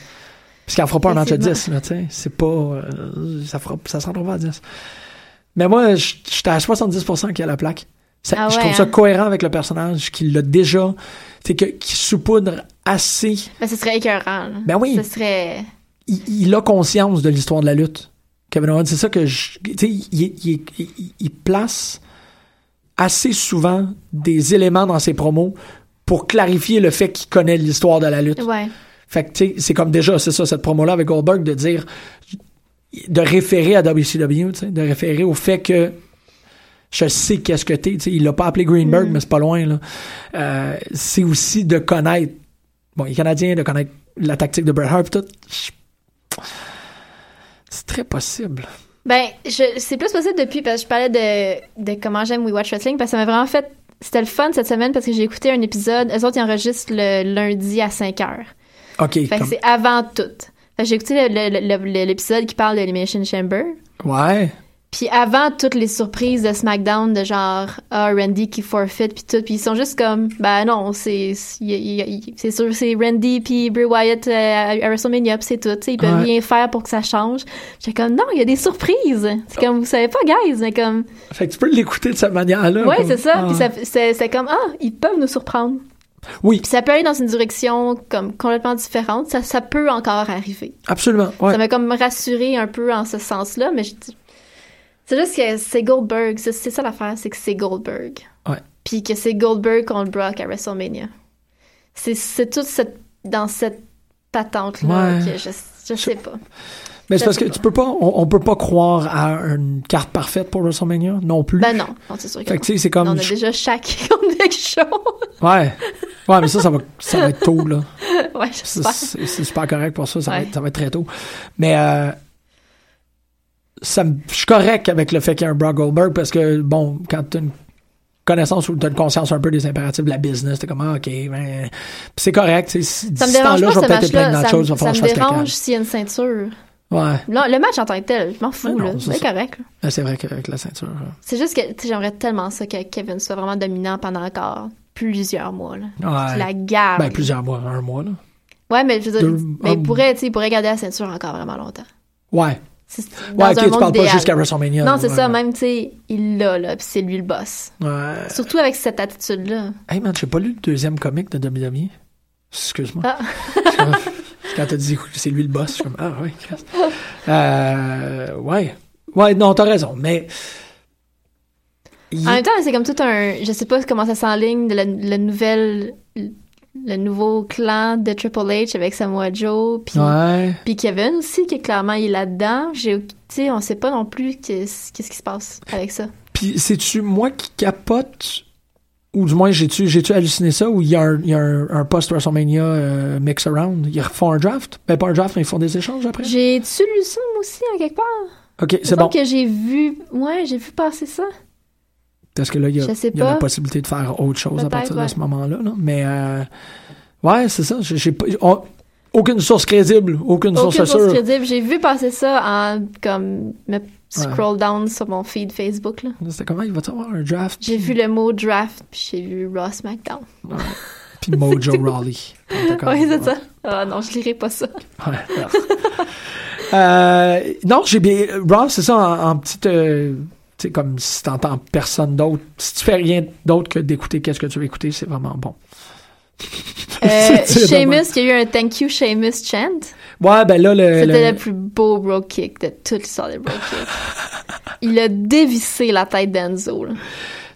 Parce qu'il en fera pas un match de 10, là, tu sais. C'est pas. euh, ça, fera, ça se rendra pas à 10. Mais moi, j'étais à 70% qu'il y a la plaque. Ça- Ah je trouve ça hein? cohérent avec le personnage, qu'il l'a déjà. Sais, que- qu'il saupoudre assez. Mais ce serait écœurant. là. Ben oui. Ce serait. Il, il a conscience de l'histoire de la lutte. Kevin Owens, c'est ça que je. Tu sais, il, il- il- il place assez souvent des éléments dans ses promos pour clarifier le fait qu'il connaît l'histoire de la lutte. Ouais. Fait que, tu sais, c'est comme déjà, c'est ça, cette promo-là avec Goldberg, de dire, de référer à WCW, de référer au fait que je sais qu'est-ce que t'es, il l'a pas appelé Greenberg, Mm. mais c'est pas loin, là. Euh, c'est aussi de connaître, bon, il est canadien, de connaître la tactique de Bret Hart, tout. C'est très possible. Ben, c'est plus possible depuis parce que je parlais de, de comment j'aime We Watch Wrestling parce que ça m'a vraiment fait. C'était le fun cette semaine parce que j'ai écouté un épisode. Eux autres, ils enregistrent le lundi à 5 heures. OK, Fait que c'est avant tout. J'ai écouté l'épisode qui parle de l'Elimination Chamber. ouais. Puis avant toutes les surprises de SmackDown de genre ah Randy qui forfeit puis tout puis ils sont juste comme ben non c'est c'est sûr c'est Randy puis Bray Wyatt euh, à WrestleMania c'est tout ils peuvent Ouais. rien faire pour que ça change. J'étais comme non il y a des surprises. C'est comme vous savez pas guys mais comme Fait que tu peux l'écouter de cette manière-là. ouais comme- c'est ça Ah. puis c'est comme ah ils peuvent nous surprendre. Oui, Puis ça peut aller dans une direction comme complètement différente ça ça peut encore arriver. absolument. Ouais. Ça m'a comme rassuré un peu en ce sens-là, mais je dis- c'est juste que c'est Goldberg. C'est ça l'affaire, c'est que c'est Goldberg. Ouais. Puis que c'est Goldberg contre Brock à WrestleMania. C'est tout cette, dans cette patente-là Ouais. que je, je sais pas. Mais c'est parce que tu peux pas, on, on peut pas croire à une carte parfaite pour WrestleMania non plus. Ben non, non c'est sûr que Fait que c'est comme. On a déjà chaque Show. Ouais. Ouais, mais ça, ça va, ça va être tôt, là. ouais. C'est super correct pour ça. Ça, va être, ça va être très tôt. Mais euh, ça je suis correct avec le fait qu'il y a un Brock Goldberg parce que, bon, quand tu as une connaissance ou tu as une conscience un peu des impératifs de la business, t'es comme, ah, OK, ben, c'est correct. si- Ça me dérange pas je vais peut-être plein Ça, choses, me- ça dérange s'il y a une ceinture. Ouais. Non, le match en tant que tel, je m'en fous. Là. c'est correct. Ben, c'est vrai qu'avec la ceinture. C'est juste que j'aimerais tellement ça que Kevin soit vraiment dominant pendant encore plusieurs mois. Là. Ouais. La garde. Ben, plusieurs mois, un mois, là. Ouais, mais je veux dire, Deux- mais il pourrait, tu il pourrait garder la ceinture encore vraiment longtemps. Ouais. Dans Ouais, un tu monde parles pas jusqu'à WrestleMania. Non, c'est ouais. ça, même, tu sais, il l'a, là, puis c'est lui le boss. Ouais. Surtout avec cette attitude-là. Hey man, j'ai pas lu le deuxième comic de WWE. Excuse-moi. Ah. Quand t'as dit c'est lui le boss, je suis comme ah ouais. Christ. Euh, ouais. Ouais, non, t'as raison, mais il- En même temps, c'est comme tout un. Je sais pas comment ça s'enligne de la, la nouvelle. Le nouveau clan de Triple H avec Samoa Joe, puis ouais. puis Kevin aussi, qui clairement il est là-dedans. J'ai, tu sais, on sait pas non plus qu'est-ce qui se passe avec ça. Puis c'est-tu moi qui capote ou du moins j'ai-tu j'ai-tu halluciné ça ou il y a un, y a un, un post WrestleMania euh, mix around, ils refont un draft, ben pas un draft mais ils font des échanges après. J'ai-tu lu ça, moi aussi, en quelque part? OK, c'est bon. que j'ai vu. Ouais, j'ai vu passer ça. Parce que là, il y a, Je sais il y a la possibilité de faire autre chose à partir de ouais. ce moment-là. là. Mais, euh, ouais, c'est ça. J'ai, aucune source crédible, aucune, Aucune source source sûre. crédible. J'ai vu passer ça en comme me scroll down sur mon feed Facebook. Là. C'était comment? Il va avoir un draft? J'ai vu le mot draft, puis j'ai vu Ross SmackDown. Puis Mojo Rawley. Oui, c'est ça. Ah non, je lirai pas ça. Ouais. Euh, non, j'ai bien. Ross, c'est ça, en, en petite. euh, sais, comme si t'entends personne d'autre. Si tu fais rien d'autre que d'écouter qu'est-ce que tu veux écouter, c'est vraiment bon. Euh, C'est Sheamus, il y a eu un thank you Sheamus chant. Ouais, ben là, le. C'était le- le plus beau bro kick de toute l'histoire des bro kicks. Il a dévissé la tête d'Enzo.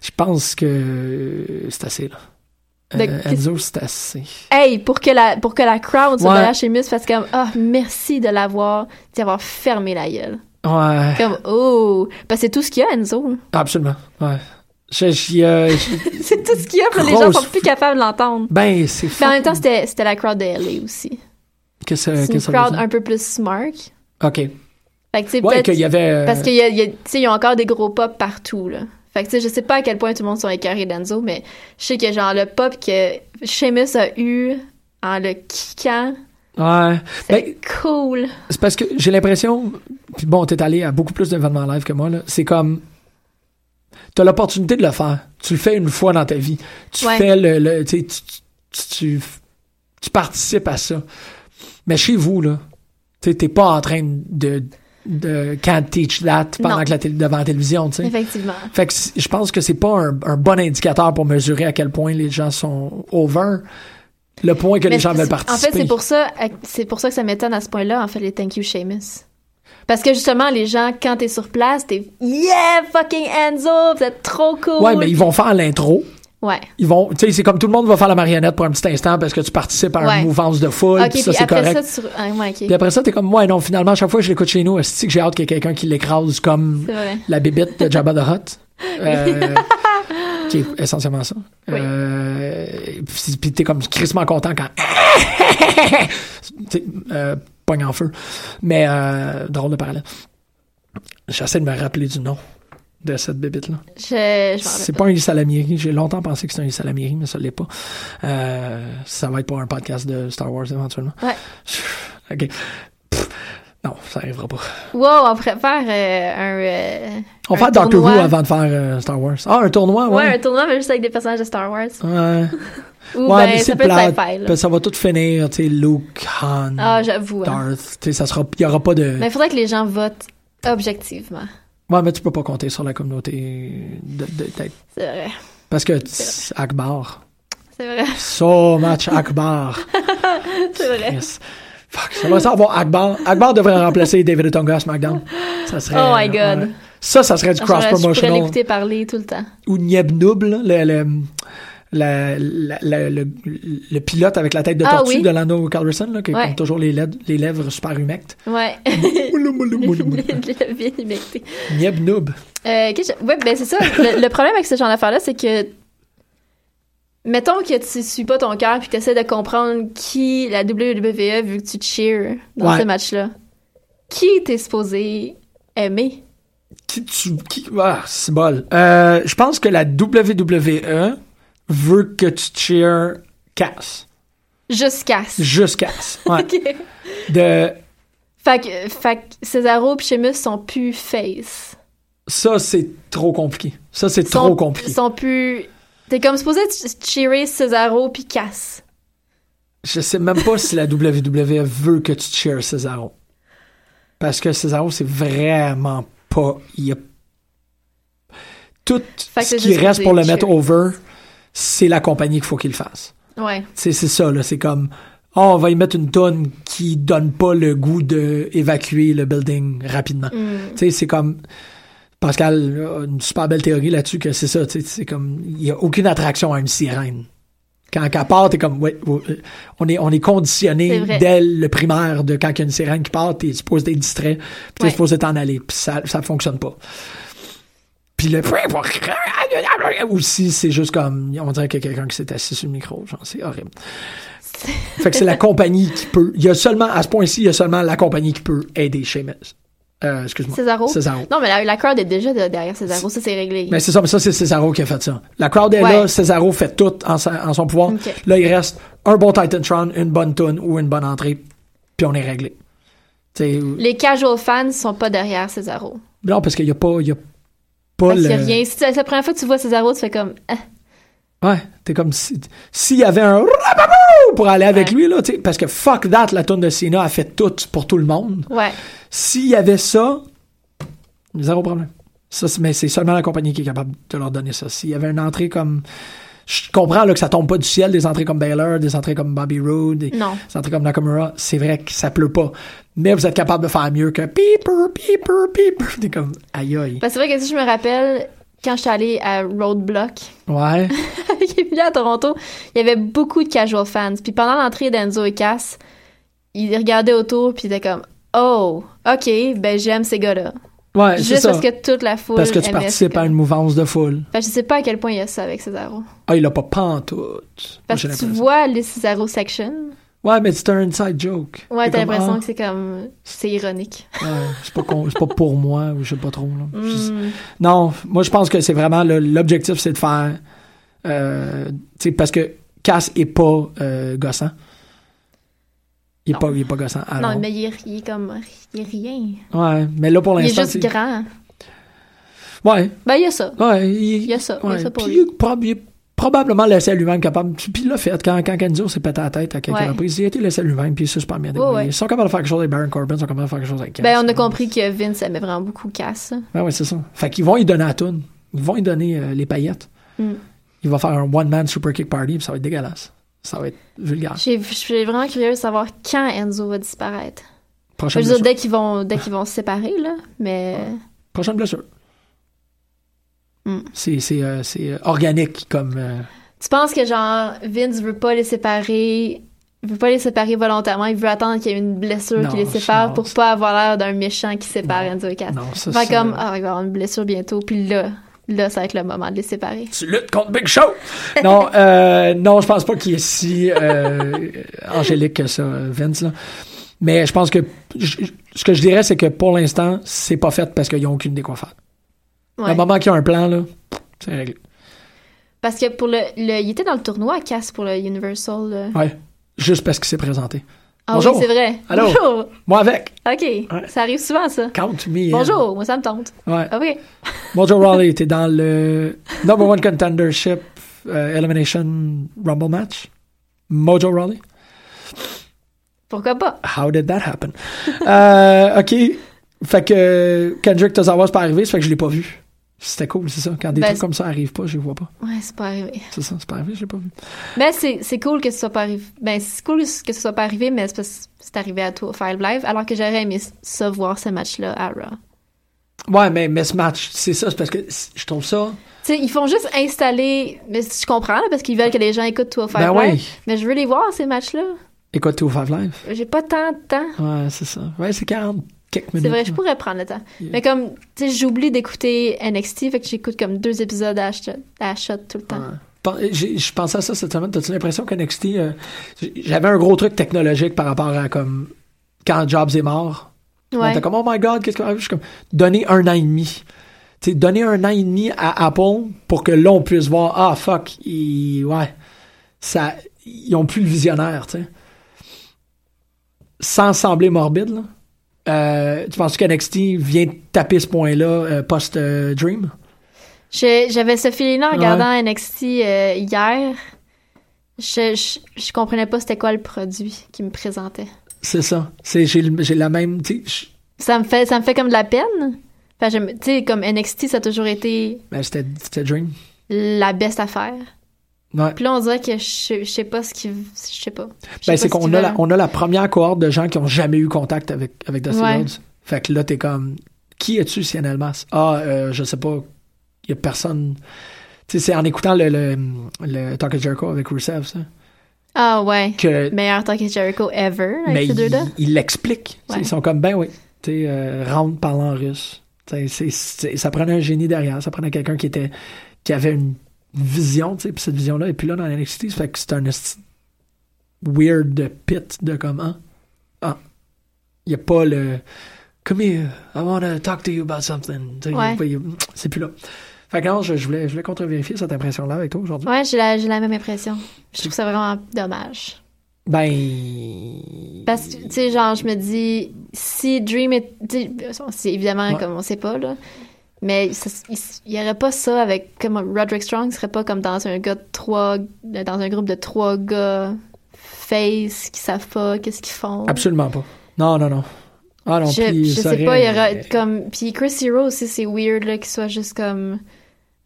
Je pense que c'est assez, là. Euh, Enzo, c'est assez. Hey, pour que la, pour que la crowd Ouais. derrière Sheamus fasse comme, ah, merci de l'avoir, d'y avoir fermé la gueule. Ouais. Comme, oh, parce que c'est tout ce qu'il y a, Enzo. Absolument. Ouais. Je- euh, c'est tout ce qu'il y a, les gens sont plus capables de l'entendre. ben, c'est Mais en même temps, c'était la crowd de LA aussi. Qu'est-ce C'est que une que ça crowd un peu plus smart. OK. Fait que, tu sais, Ouais, qu'il y avait. euh, Parce qu'il y a, il y a- sais, ils ont encore des gros pop partout, là. Fait que, tu sais, je sais pas à quel point tout le monde sont écœurés d'Enzo, mais je sais que, genre, le pop que Sheamus a eu en le kickant, Ouais. Ben, c'est cool. c'est parce que j'ai l'impression. Puis bon, t'es allé à beaucoup plus d'événements live que moi, là. C'est comme. T'as l'opportunité de le faire. Tu le fais une fois dans ta vie. Tu Ouais. fais le. le- tu, tu, tu, participes à ça. Mais chez vous, là, t'es pas en train de. de can't teach that pendant Non. que la télé, devant la télévision, tu sais. Effectivement. Fait que je pense que c'est pas un, un bon indicateur pour mesurer à quel point les gens sont over. Le point que Mais les gens veulent En participer. fait, c'est pour ça, c'est pour ça que ça m'étonne à ce point-là, en fait, les thank you Sheamus. Parce que justement, les gens, quand t'es sur place, t'es yeah, fucking Enzo, vous êtes trop cool. Ouais, mais ils vont faire l'intro. Ouais. Ils vont, tu sais, c'est comme tout le monde va faire la marionnette pour un petit instant parce que tu participes à Ouais. une mouvance de foule, Ok, puis ça c'est correct. tu... ah, ouais, ok. Puis après ça, t'es comme, ouais, non, finalement, à chaque fois que je l'écoute chez nous, est-ce que j'ai hâte qu'il y ait quelqu'un qui l'écrase comme C'est la bébite de Jabba the Hutt? Euh, qui est essentiellement ça. Oui. Euh, puis t'es comme crissement content quand. Euh, pogne en feu. Mais, euh, drôle de parallèle. J'essaie de me rappeler du nom de cette bébite-là. C'est pas. un Isalamieri. J'ai longtemps pensé que c'était un Isalamieri, mais ça l'est pas. Euh, ça va être pour un podcast de Star Wars éventuellement. Ouais. OK. Pff. Non, ça arrivera pas. Wow, on pourrait faire euh, un. euh, On va faire Doctor Who avant de faire euh, Star Wars. Ah, un tournoi, Ouais, ouais. un tournoi, mais juste avec des personnages de Star Wars. Ouais. Ou Ouais, ben, mais ça c'est peut plate. ça va tout finir, tu sais, Luke, Han, Ah, j'avoue. hein. Darth. Tu sais, ça sera, il y aura pas de. Mais il faudrait que les gens votent objectivement. Ouais, mais tu peux pas compter sur la communauté de, de- d'être- C'est vrai. Parce que Akbar. C'est vrai. So much Akbar. C'est vrai. Yes. Fuck, ça avoir Akbar. Akbar devrait remplacer David Otunga à SmackDown. Ça serait. Oh my God. ouais. Ça, ça serait du J'aurais- Je pourrais cross-promotional. l'écouter parler tout le temps. Ou Nieb Noob, là, le, le, la- la- la- le, le pilote avec la tête de Ah tortue oui. de Lando là, qui a Ouais. toujours les, lèvres- les lèvres super humectes. Ouais. Bien humecté. Nieb Noob. Euh, que ouais, ben c'est ça. Le, le problème avec ce genre d'affaires-là, c'est que. Mettons que tu suis pas ton cœur puis que tu essaies de comprendre qui la WWE vu que tu cheers dans Ouais. ce match-là. Qui t'es supposé aimer? Qui tu. Qui, ah, c'est bol. Euh, je pense que la WWE veut que tu cheers Cass. Juste Cass. Juste Cass. Ouais. Ok. De, Fait que, fait que Cesaro pis Sheamus sont plus face. ça, c'est trop compliqué. Ça, c'est trop compliqué. sont plus. T'es comme supposé ch- cheerer Cesaro puis Cass. Je sais même pas si la WWE veut que tu cheers Cesaro. Parce que Cesaro, c'est vraiment pas. Il y a... Tout Fait ce qui reste pour le mettre over, c'est la compagnie qu'il faut qu'il fasse. Ouais. C'est c'est ça, là. C'est comme. Oh, on va y mettre une tonne qui donne pas le goût d'évacuer le building rapidement. Mm. Tu sais, c'est comme. Pascal a une super belle théorie là-dessus que c'est ça, tu sais, c'est comme. Il y a aucune attraction à une sirène. Quand elle part, t'es comme, ouais, euh, on est, on est conditionné dès le primaire de quand il y a une sirène qui part, t'es supposé être distrait, puis t'es Ouais. supposé t'en aller, puis ça, ça fonctionne pas. Puis le aussi, c'est juste comme, on dirait qu'il y a quelqu'un qui s'est assis sur le micro, genre, c'est horrible. fait que c'est la compagnie qui peut, il y a seulement, à ce point-ci, il y a seulement la compagnie qui peut aider Sheamus. Euh, excuse-moi. Cesaro? Non, mais la, la crowd est déjà de- derrière Cesaro. Ça, c'est réglé. Mais c'est ça, mais ça, c'est Cesaro qui a fait ça. La crowd est Ouais. là, Cesaro fait tout en, sa- en son pouvoir. Là, il reste un bon Titantron, une bonne tune ou une bonne entrée, puis on est réglé. T'sais, Les casual fans sont pas derrière Cesaro. non, parce qu'il y a pas, il y a pas Parce le... qu'il a rien. Si c'est la première fois que tu vois Cesaro, tu fais comme. Ah. Ouais, t'es comme si, s'il y avait un pour aller avec lui, là, parce que fuck that, la tune de Cena a fait tout pour tout le monde. Ouais. S'il y avait ça, zéro problème. Ça, mais c'est seulement la compagnie qui est capable de leur donner ça. S'il y avait une entrée comme. Je comprends là, que ça tombe pas du ciel, des entrées comme Baylor, des entrées comme Bobby Roode, des, Non. des entrées comme Nakamura. C'est vrai que ça pleut pas. Mais vous êtes capable de faire mieux que beeper, beeper, beeper. T'es comme aïe aïe. Parce que c'est vrai que si je me rappelle, quand j'étais allée à Roadblock, Ouais. avec Emilia à Toronto, il y avait beaucoup de casual fans. Puis pendant l'entrée d'Enzo et Cass, ils regardaient autour, puis ils étaient comme Oh, ok, ben j'aime ces gars-là. Ouais, Juste ça. parce que toute la foule. Parce que tu participes à une mouvance de foule. Fait je sais pas à quel point il y a ça avec Cesaro. Ah, il a pas pantoute. Parce que tu vois les Cesaro section. Ouais, mais c'est un inside joke. Ouais, t'as l'impression ah, que c'est comme. C'est ironique. ouais, c'est pas, con- c'est pas pour moi, ou je sais pas trop. Là. Je- Mm. Non, moi je pense que c'est vraiment le- l'objectif, c'est de faire. Euh, tu sais, parce que Cass est pas euh, gossant. Il est, Non. pas, il est pas gossant. à non, mais il est, il est comme. Il est rien. Ouais, mais là pour Il est l'instant. juste grand. Ouais, Ben, il y a ça. ouais. Il, Il y a ça. Il y a ouais, ça pour puis lui. il est prob- il probablement laissé à lui-même capable. Puis il l'a fait quand, quand Kenzo s'est pété la tête à quelques Ouais. reprises. Il a été laissé à lui-même, puis il s'est super bien Ouais, débrouillé. ouais. Ils sont capables de faire quelque chose avec Baron Corbin, ils sont capables de faire quelque chose avec Cass. Ben, on a compris que Vince aimait vraiment beaucoup Cass. Ben ouais, c'est ça. Fait qu'ils vont y donner à tune. Ils vont y donner euh, les paillettes. Mm. Il va faire un one-man super kick party, puis ça va être dégueulasse. Ça va être vulgaire. Je suis vraiment curieuse de savoir quand Enzo va disparaître. Je Prochaine veux dire, blessure. dès qu'ils vont, dès qu'ils vont se séparer, là. Mais. Prochaine blessure. Mm. C'est c'est, euh, c'est, euh, organique comme. euh, Tu penses que, genre, Vince veut pas les séparer. Il veut pas les séparer volontairement. Il veut attendre qu'il y ait une blessure Non, qui les sépare non, pour pas avoir l'air d'un méchant qui sépare Non, Enzo et Cass. non, ça, c'est- comme, ah, il va avoir une blessure bientôt. Puis là, là, ça va être le moment de les séparer. Tu luttes contre Big Show! non, euh, non, je pense pas qu'il est si euh, angélique que ça, Vince. Là. Mais je pense que je- ce que je dirais, c'est que pour l'instant, c'est pas fait parce qu'ils n'ont aucune idée quoi faire. Ouais. Le moment qu'il y a un plan, là, c'est réglé. Parce que pour le, le- Il était dans le tournoi, Cass, pour le Universal. là. Ouais. Juste parce qu'il s'est présenté. Ah Bonjour. oui, c'est vrai. Allô? Bonjour. Moi avec. OK. Ça arrive souvent, ça. Count me. in. Bonjour, moi, ça me tente. Ouais. OK. Mojo Rawley, t'es dans le number one contendership euh, elimination rumble match. Mojo Rawley. Pourquoi pas? How did that happen? euh, ok. Fait que Kendrick Tozawa, c'est pas arrivé, ça fait que je l'ai pas vu. C'était cool, c'est ça. Quand des Ben, trucs comme ça arrivent pas, je les vois pas. Ouais, c'est pas arrivé. C'est ça, c'est pas arrivé, je l'ai pas vu. Mais c'est, c'est cool que ce soit pas arrivé. Ben, c'est cool que ce soit pas arrivé, mais c'est parce que c'est arrivé à toi, Five Live, alors que j'aurais aimé ça voir ce match-là à Raw. Ouais, mais, mais ce match, c'est ça, c'est parce que je trouve ça. Tu sais, ils font juste installer. Mais je comprends, là, parce qu'ils veulent que les gens écoutent Two Five Ben Live. Mais je veux les voir, ces matchs-là. Écoute, 205 Live. J'ai pas tant de temps. Ouais, c'est ça. Ouais, c'est 40 quelques minutes. C'est vrai, je pourrais prendre le temps. Yeah. Mais comme, tu sais, j'oublie d'écouter NXT, fait que j'écoute comme deux épisodes à shot, à shot tout le temps. Ouais. Je pensais à ça cette semaine. T'as-tu l'impression que NXT, euh, j'avais un gros truc technologique par rapport à comme quand Jobs est mort? Ouais. était comme, oh my god, qu'est-ce que. Je suis comme, donner un an et demi. Tu sais, donner un an et demi à Apple pour que là, on puisse voir, ah fuck, ils, ouais, ça, ils ont plus le visionnaire, tu sais. Sans sembler morbide, là. Euh, tu penses que NXT vient taper ce point-là euh, post-Dream? J'avais ce feeling-là en regardant NXT euh, hier. Je, je, je comprenais pas c'était quoi le produit qui me présentait. C'est ça. J'ai, la même, je- Ça me fait, ça me fait comme de la peine. J'aime- tu sais, comme NXT, ça a toujours été ben, c'était, c'était Dream. la best affaire. Ouais. Puis là, on dirait que je, sais- je sais pas ce qui. Je sais pas. Je sais Ben, c'est ce qu'on a la, on a la première cohorte de gens qui ont jamais eu contact avec, avec Dusty Ouais. Rhodes. Fait que là, t'es comme, qui es-tu, Sian Elmas? Ah, euh, je sais pas. Il y a personne. Tu sais, c'est en écoutant le, le, le Talk of Jericho avec Rusev, ça. Ah ouais. Que, Meilleur Talk of Jericho ever avec mais ces deux-là? ils il l'expliquent. Ouais. Ils sont comme, ben oui. Tu sais, euh, rentre parlant russe. Tu sais, ça prenait un génie derrière. Ça prenait quelqu'un qui était, qui avait une vision, tu sais, puis cette vision-là. Et puis là, dans NXT, ça fait que c'est un weird pit de comment. Ah. Il n'y a pas le. Come here, I want to talk to you about something. Ouais. C'est plus là. Fait que non, je, je voulais, je voulais contre-vérifier cette impression-là avec toi aujourd'hui. Ouais, j'ai la, la même impression. Je trouve ça vraiment dommage. Ben. Parce que, tu sais, genre, je me dis, si Dream est. tu sais, C'est évidemment Ouais. comme on sait pas, là. Mais ça- il il y aurait pas ça avec. Comme Roderick Strong serait pas comme dans un gars de trois. Dans un groupe de trois gars face qui savent pas qu'est-ce qu'ils font? Absolument pas. Non, non, non. Ah non, je puis je sais pas, il y aura aurait- comme. Puis Chris Hero aussi, c'est weird, là, qu'il soit juste comme.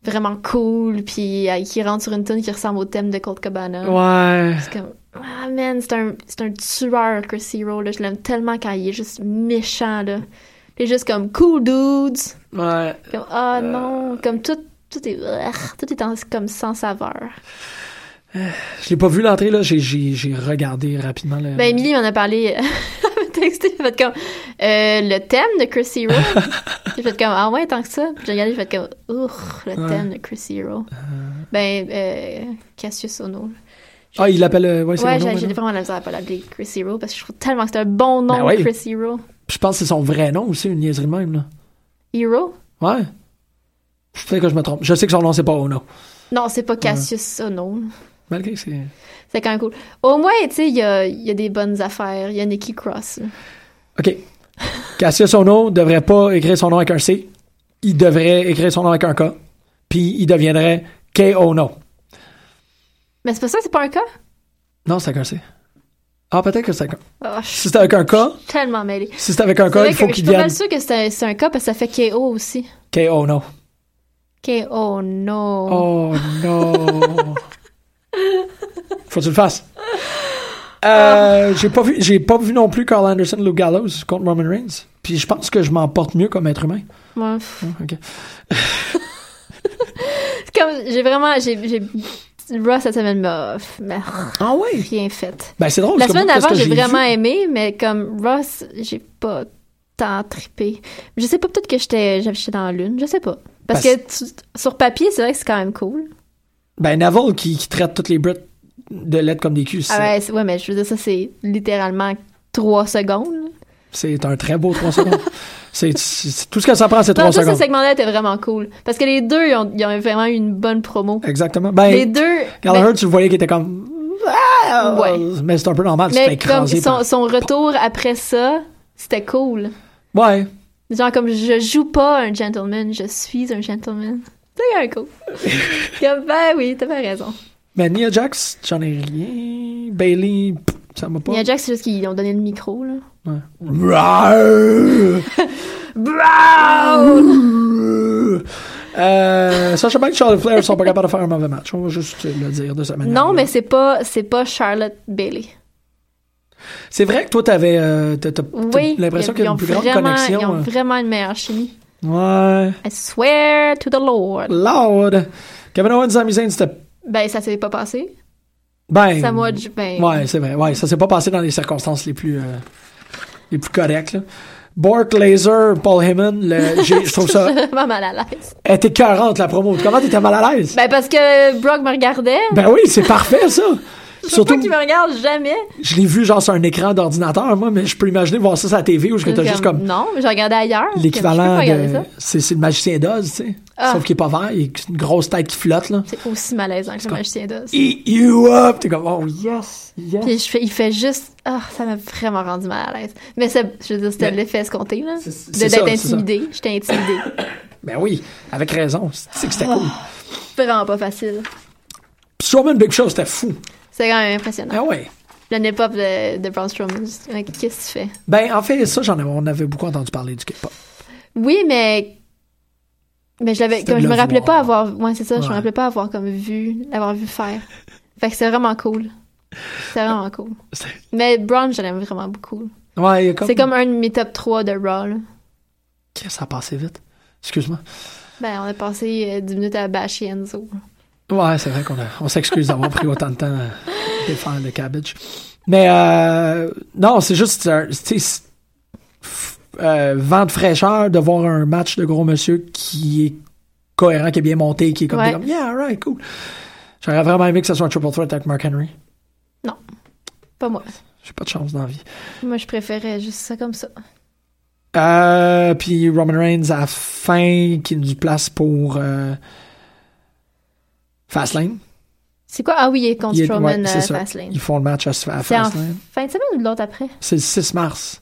Vraiment cool, puis euh, qu'il rentre sur une tune qui ressemble au thème de Colt Cabana. Ouais. C'est comme, ah man, c'est un, c'est un tueur, Chris Hero, là. Je l'aime tellement quand il est juste méchant, là. Est juste comme cool dudes. Ouais. Comme, ah non, comme tout, tout est, tout est en- comme sans saveur. Je l'ai pas vu l'entrée, là. J'ai, j'ai, j'ai regardé rapidement le. Ben, Emily m'en a parlé, elle m'a texté, elle fait comme, euh, le thème de Chris Hero. j'ai fait comme, ah ouais, tant que ça. Puis j'ai regardé, j'ai fait comme, ouh, le Ouais. thème de Chris Hero. Ben, euh, Cassius Ono. Ah, il l'appelle. euh, Ouais, c'est Ouais, j'ai vraiment la misère à pas l'appeler Chris Hero parce que je trouve tellement que c'est un bon nom, Ben oui. Chris Hero. Puis Je pense que c'est son vrai nom aussi, une niaiserie de même, là. Hero? Ouais. Peut-être que je me trompe. Je sais que son nom, c'est pas Ono. Non, c'est pas Cassius Ono. Malgré que c'est. C'est quand même cool. Au moins, tu sais, il y a, il y a des bonnes affaires. Il y a Nikki Cross. là. OK. Cassius Ono devrait pas écrire son nom avec un C. Il devrait écrire son nom avec un K. Puis il deviendrait K Ono. Mais c'est pas ça, c'est pas un cas? Non, c'est avec un C. Ah, peut-être que c'est un. Ah, je Si c'est avec un K, tellement mêlée. si c'est avec un vrai il faut qu'il Je suis pas vienne mal sûre que c'est un, un cas parce que ça fait KO aussi. K Ono. KO, no. Oh non. Faut que tu le fasses. Euh, j'ai pas vu, j'ai pas vu non plus Carl Anderson, Luke Gallows contre Roman Reigns. Puis je pense que je m'en porte mieux comme être humain. Ouais. Ah, ok. C'est comme, j'ai vraiment, j'ai, Ross cette semaine m'a, Ah ouais? rien fait. Ben c'est drôle. La semaine d'avant, j'ai vraiment vu? aimé, mais comme Ross, j'ai pas tant trippé. Je sais pas, peut-être que j'étais, dans la lune, je sais pas. Parce Parce- que tu- sur papier, c'est vrai que c'est quand même cool. Ben Neville qui, qui traite toutes les Brits de lettres comme des culs. Ah ouais, ouais, mais je veux dire, ça, c'est littéralement trois secondes. C'est un très beau 3 secondes. c'est, tout ce que ça prend, c'est Non, 3 ça, ce secondes. segment-là était vraiment cool. Parce que les deux, ils ont, ils ont vraiment eu une bonne promo. Exactement. Ben, Les deux. Gallagher, ben, tu le voyais qui était comme. Ah! Ouais. Mais c'est un peu normal, fais Mais comme son, retour après ça, c'était cool. Ouais. Genre comme je joue pas un gentleman, je suis un gentleman. C'est même cool. comme, ben oui, t'as bien raison. Mais Nia Jax, j'en ai rien. Bailey, ça m'a pas. Nia Jax, c'est juste qu'ils ont donné le micro, là. Ouais. Brown! Euh, Sacha Banks et Charlotte Flair sont pas capables de faire un mauvais match. On va juste le dire de cette manière. Non, mais c'est pas, c'est pas Charlotte Bailey. C'est vrai que toi, t'avais euh, t'as- t'as- t'as Oui. l'impression qu'il y a une plus grande vraiment- connexion. Ils ont hein. vraiment une meilleure chimie. Ouais. I swear to the Lord. Lord. Kevin Owens, Sami Zayn, c'était. Ben, ça s'est pas passé. Ben. Joe- ben- Ouais, c'est vrai. Ouais, ça s'est pas passé dans les circonstances les plus. euh, les plus correctes, là. Bork, Laser, Paul Heyman, le- je trouve ça. Vraiment mal à l'aise. Elle était 40 la promo. Comment t'étais mal à l'aise? Ben, parce que Brock me regardait. Ben oui, c'est parfait, ça. Je Surtout, pas qu'il me regarde jamais. je l'ai vu genre sur un écran d'ordinateur, moi, mais je peux imaginer voir ça sur la TV où je t'as juste comme Non, mais j'ai regardé ailleurs. l'équivalent Je de. C'est le magicien d'Oz, tu sais. Ah. Sauf qu'il est pas vert, il a une grosse tête qui flotte, là. C'est aussi malaisant que le magicien d'Oz. Eat you up! T'es comme, oh yes, yes. Puis je fais, il fait juste. Ah, ça m'a vraiment rendu mal à l'aise. Mais je veux dire, c'était l'effet escompté, là. D'être intimidé. J'étais intimidée. Ben oui, avec raison. C'est que c'était cool. vraiment pas facile. Strowman Big Show, c'était fou. C'est quand même impressionnant. Ah ouais. Le nip-up de, de Braun Strowman. Qu'est-ce que tu fais? Ben, en fait, ça, j'en avais, on avait beaucoup entendu parler du K-pop. Oui, mais. Mais je l'avais. Comme je me rappelais pas avoir. Ouais, c'est ça. Je Ouais. me rappelais pas avoir comme vu. L'avoir vu faire. Fait que c'est vraiment cool. C'est vraiment cool. Mais Braun, je l'aime vraiment beaucoup. Ouais, il y a comme... C'est comme un de mes top 3 de Raw, là. Ça a passé vite? Excuse-moi. Ben, on a passé euh, 10 minutes à bâcher Enzo. Ouais, c'est vrai qu'on a, on s'excuse d'avoir pris autant de temps à défendre le cabbage. Mais euh, non, c'est juste un- euh, vent de fraîcheur de voir un match de gros monsieur qui est cohérent, qui est bien monté, qui est comme, Ouais. comme yeah, alright, cool. J'aurais vraiment aimé que ce soit un triple threat avec Mark Henry. Pas moi. J'ai pas de chance dans la vie. Moi, je préférais juste ça comme ça. Euh, puis Roman Reigns à la fin qui nous place pour euh, Fastlane? C'est quoi? Ah oui, il est contre Il est- Strowman ouais, euh. Fastlane. Ils font le match à, à Fastlane. fin de semaine ou de l'autre après? C'est le 6 mars.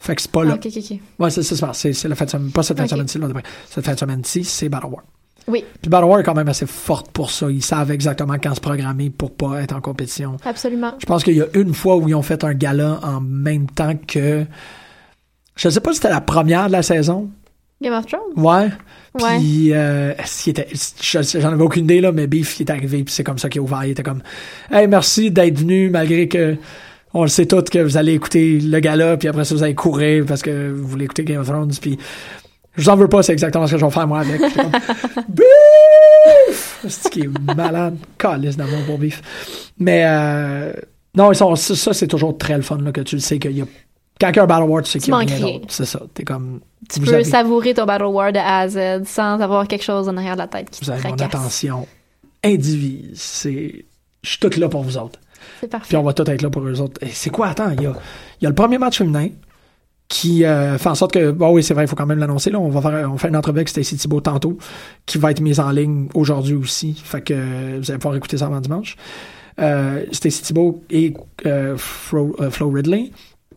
Fait que c'est pas là. Ah, ok, ok, ok. Ouais, c'est le 6 mars. C'est, la fin de semaine. Pas cette fin de semaine-ci, l'autre après. Cette fin de semaine-ci, c'est Battle War. Oui, Puis Battle War est quand même assez forte pour ça. Ils savent exactement quand se programmer pour pas être en compétition. absolument. Je pense qu'il y a une fois où ils ont fait un gala en même temps que. Je sais pas si c'était la première de la saison. Game of Thrones? Ouais. Puis, euh, j'en avais aucune idée, là, mais Beef, il est arrivé, puis c'est comme ça qu'il a ouvert. Il était comme, hey, merci d'être venu, malgré que on le sait tous que vous allez écouter le gala, puis après ça, vous allez courir parce que vous voulez écouter Game of Thrones, puis je vous en veux pas, c'est exactement ce que je vais faire moi avec. Comme, Beef! C'est qui est malade. Calice d'amour pour Beef. Mais, euh, non, ils sont, ça, ça, c'est toujours très le fun, là, que tu le sais qu'il y a, quand il y a un Battle War, tu sais qu'il y a rien d'autre. C'est ça. T'es comme, Tu peux avez- savourer ton Battle War de A à Z sans avoir quelque chose en arrière de la tête qui Vous te avez mon attention indivise. C'est, je suis tout là pour vous autres. C'est parfait. Puis on va tous être là pour eux autres. Et c'est quoi, attends, il y a, y a le premier match féminin qui euh, fait en sorte que, oui, c'est vrai, il faut quand même l'annoncer, là, on va faire, on fait une entrevue avec Stacy Thibault tantôt, qui va être mise en ligne aujourd'hui aussi. Fait que euh, vous allez pouvoir écouter ça avant dimanche. Euh, Stacy Thibault et euh, Flo, Flo Ridley.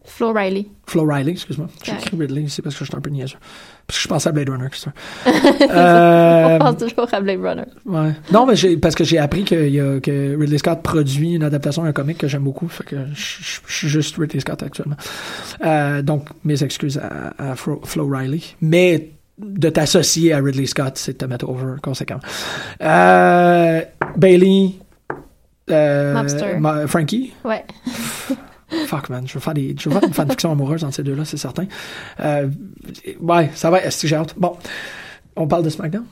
Flo Riley. Flo Riley, excuse-moi. J'ai écrit Ridley, c'est parce que je suis un peu niaiseux. Parce que je pensais à Blade Runner, c'est ça. Euh, On pense toujours à Blade Runner. Ouais. Non, mais j'ai, parce que j'ai appris qu'il y a, que Ridley Scott produit une adaptation d'un comic que j'aime beaucoup. Fait que je, suis juste Ridley Scott actuellement. Euh, donc, mes excuses à, à Flo, Flo Riley. Mais de t'associer à Ridley Scott, c'est de te mettre over conséquent. Euh, Bailey. Euh, Mobster. Ma- Frankie? Ouais. Fuck, man. Je veux faire, des, je veux faire une fanfiction amoureuse entre ces deux-là, c'est certain. Euh, ouais, ça va. Est-ce que j'ai hâte? Bon. On parle de SmackDown?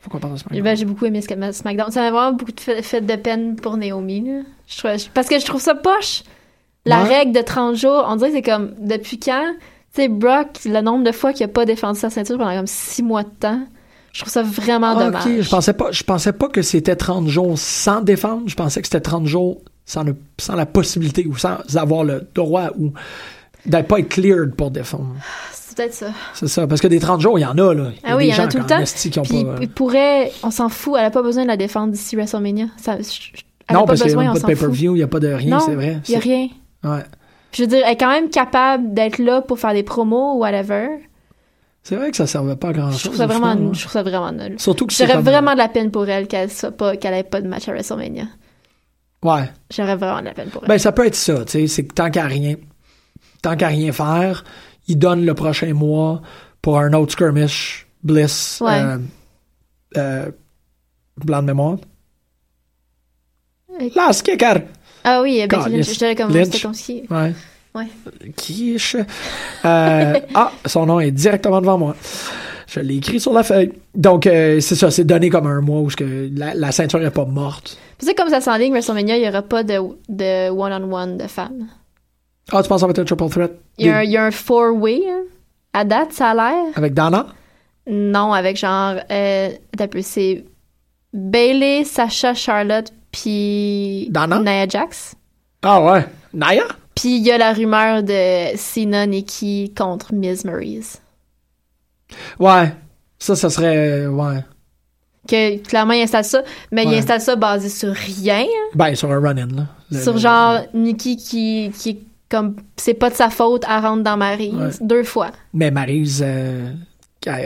Faut qu'on parle de SmackDown. Ben, j'ai beaucoup aimé SmackDown. Ça m'a vraiment beaucoup de fait, fait de peine pour Naomi. là. Je trouve- parce que je trouve ça poche. La Ouais. règle de 30 jours, on dirait que c'est comme depuis quand? Tu sais, Brock, le nombre de fois qu'il a pas défendu sa ceinture pendant comme 6 mois de temps, je trouve ça vraiment Ah, dommage. Ok, je pensais pas, je pensais pas que c'était 30 jours sans défendre. Je pensais que c'était 30 jours sans, le- sans la possibilité ou sans avoir le droit ou d'être pas être cleared pour défendre. C'est peut-être ça. C'est ça, parce que des 30 jours, il y en a, là. Il y a Ah oui, il y en a tout le temps. esti qui ont Puis pas. euh, il pourrait, on s'en fout, elle a pas besoin de la défendre d'ici WrestleMania. Ça, Elle a non, pas parce qu'il n'y a pas de pay-per-view, il n'y a pas de rien, c'est vrai. Il y a rien. Ouais. Je veux dire, elle est quand même capable d'être là pour faire des promos ou whatever. C'est vrai que ça servait pas à grand chose. Je trouve ça vraiment, je trouve ça vraiment nul. Surtout que J'aurais vraiment de la peine pour elle qu'elle soit pas, qu'elle ait pas de match à WrestleMania. Ouais. J'aurais vraiment de la peine pour elle. Ben, ça peut être ça, tu sais. C'est que tant qu'à rien, tant qu'à rien faire, il donne le prochain mois pour un autre skirmish, Bliss, Ouais. euh, euh, blanc de mémoire. Last kicker! ah oui, God, Lynch. J'étais comme, c'était comme si. Ouais. Ouais. Quiche. Euh, ah, son nom est directement devant moi. Je l'ai écrit sur la feuille. Donc, euh, c'est ça, c'est donné comme un mois où que la, la ceinture n'est pas morte. Tu sais, comme ça s'enligne, WrestleMania, il y aura pas de, de one-on-one de femmes. Ah, tu penses que ça va être un triple threat? Il y a un, Des- il y a un four-way, hein? À date, ça a l'air. Avec Dana? Non, avec genre, euh, c'est Bailey, Sacha, Charlotte, puis Dana? Nia Jax. Ah ouais. Naya? Puis il y a la rumeur de Cena, Nikki contre Miz Maryse. Ouais. Ça, ça serait. Ouais. Que clairement, il installe ça, mais il Ouais. installe ça basé sur rien. hein? Ben, sur un run-in, là. Le- sur le- genre Nikki qui, qui est comme, c'est pas de sa faute, elle rentre dans Maryse Ouais. deux fois. Mais Maryse, euh,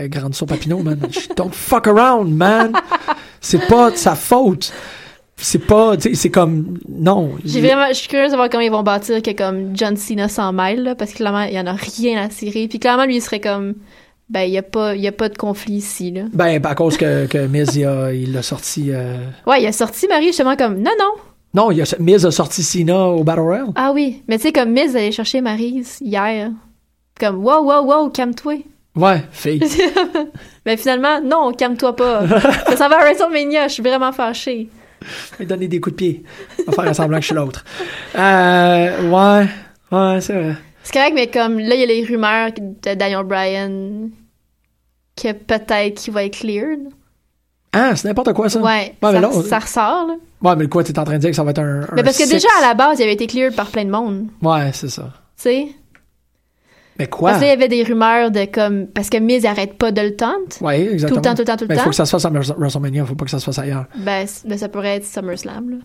grandi sur Papineau, man. Don't fuck around, man. C'est pas de sa faute. C'est pas, c'est comme, non. J'ai Il- vraiment, je suis curieuse de voir comment ils vont bâtir que comme John Cena s'en mêle, là, parce que clairement, il y en a rien à cirer. Puis clairement, lui, il serait comme, ben, il y a pas, il y a pas de conflit ici, là. Ben, à cause que, que Miz, il a, il a sorti, euh, Ouais, il a sorti Marie justement comme, non, non. non, il a, Miz a sorti Cena au Battle Royale. Ah oui. Mais tu sais, comme Miz allait chercher Maryse hier. Comme, wow, wow, wow, calme-toi. Ouais, fille. Mais finalement, non, calme-toi pas. ça s'en va à WrestleMania, je suis vraiment fâchée. Il donner des coups de pied. On va faire semblant que je suis l'autre. Euh, ouais, ouais, c'est vrai. C'est correct, mais comme là, il y a les rumeurs de Daniel Bryan que peut-être qu'il va être cleared. Ah, c'est n'importe quoi, ça. Ouais, mais ça, là, on- ça ressort, là. Ouais, mais quoi, t'es en train de dire que ça va être un. Mais parce que déjà, à la base, il avait été cleared par plein de monde. Ouais, c'est ça. Tu sais? Mais quoi? Parce que là, il y avait des rumeurs de comme. Parce que Miz arrête pas de le tenter. Ouais, exactement. Tout le temps, tout le temps, tout le Mais il temps. faut que ça se fasse à Wrestle- WrestleMania, faut pas que ça se fasse ailleurs. Ben, ben, ça pourrait être SummerSlam, là.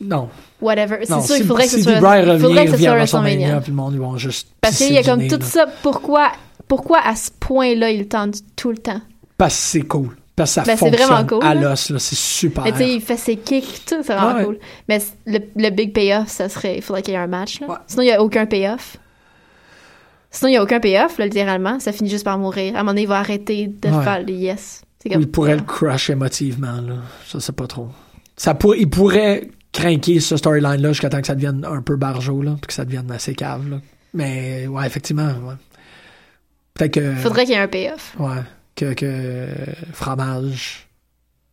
Non. Whatever. C'est sûr, si, il faudrait que si ce soit. Il revient, faudrait que ce soit WrestleMania, puis le monde, ils vont juste. Parce qu'il y a comme tout là. ça. Pourquoi, pourquoi à ce point-là, il le tente tout le temps? Parce que c'est cool. Parce que ça Ben, c'est fonctionne vraiment cool, à là. l'os, là. C'est super. Mais tu sais, il fait ses kicks, tout, c'est vraiment Ouais. cool. Mais le, le big payoff, ça serait. Il faudrait qu'il y ait un match, là. Sinon, il n'y a aucun payoff. Sinon, il n'y a aucun payoff, là, littéralement. Ça finit juste par mourir. À un moment donné, il va arrêter de Ouais. faire les yes. C'est comme. il pourrait le crush émotivement, là. Je sais pas trop. Ça pour... Il pourrait craquer ce storyline-là jusqu'à temps que ça devienne un peu barjot, là, puis que ça devienne assez cave, là. Mais, ouais, effectivement, ouais. Peut-être que. Faudrait qu'il y ait un payoff. Ouais. Que, que fromage.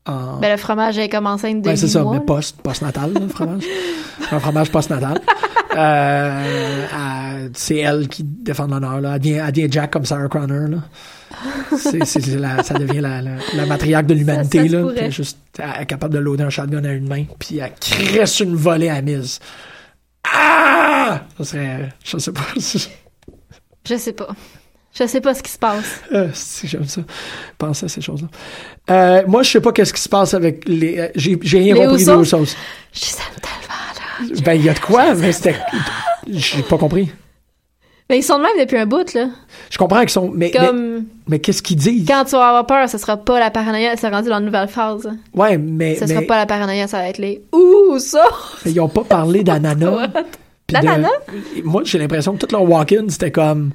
En... Ben, le fromage est comme enceinte de Ouais, c'est ça, mois, mais post, post-natal, le fromage. un fromage post-natal. Euh, c'est elle qui défend l'honneur, là. Elle devient, elle devient Jack comme Sarah Connor, là. C'est, c'est- c'est la- ça devient la, la, de l'humanité, Ça- ça se là. Puis elle est juste, elle est capable de loader un shotgun à une main, puis elle cresse une volée à mise. Ah! Ça serait, je sais pas. Je sais pas. Je sais pas ce qui se passe. Euh, si j'aime ça. Penser à ces choses-là. Euh, moi, je sais pas qu'est-ce qui se passe avec les. euh, j'ai, j'ai rien Les compris des? Usos. Je là. Ben, il y a de quoi, mais c'était. J'ai pas compris. Mais ils sont de même depuis un bout, là. Je comprends qu'ils sont. Mais, Comme. mais qu'est-ce qu'ils disent? Quand tu vas avoir peur, ce sera pas la paranoïa, c'est rendu dans une nouvelle phase. Ouais, mais. Ce mais, sera pas la paranoïa, ça va être les Ouh, ça! mais ils ont pas parlé d'ananas. puis de- D'ananas? Moi, j'ai l'impression que tout leur walk-in, c'était comme.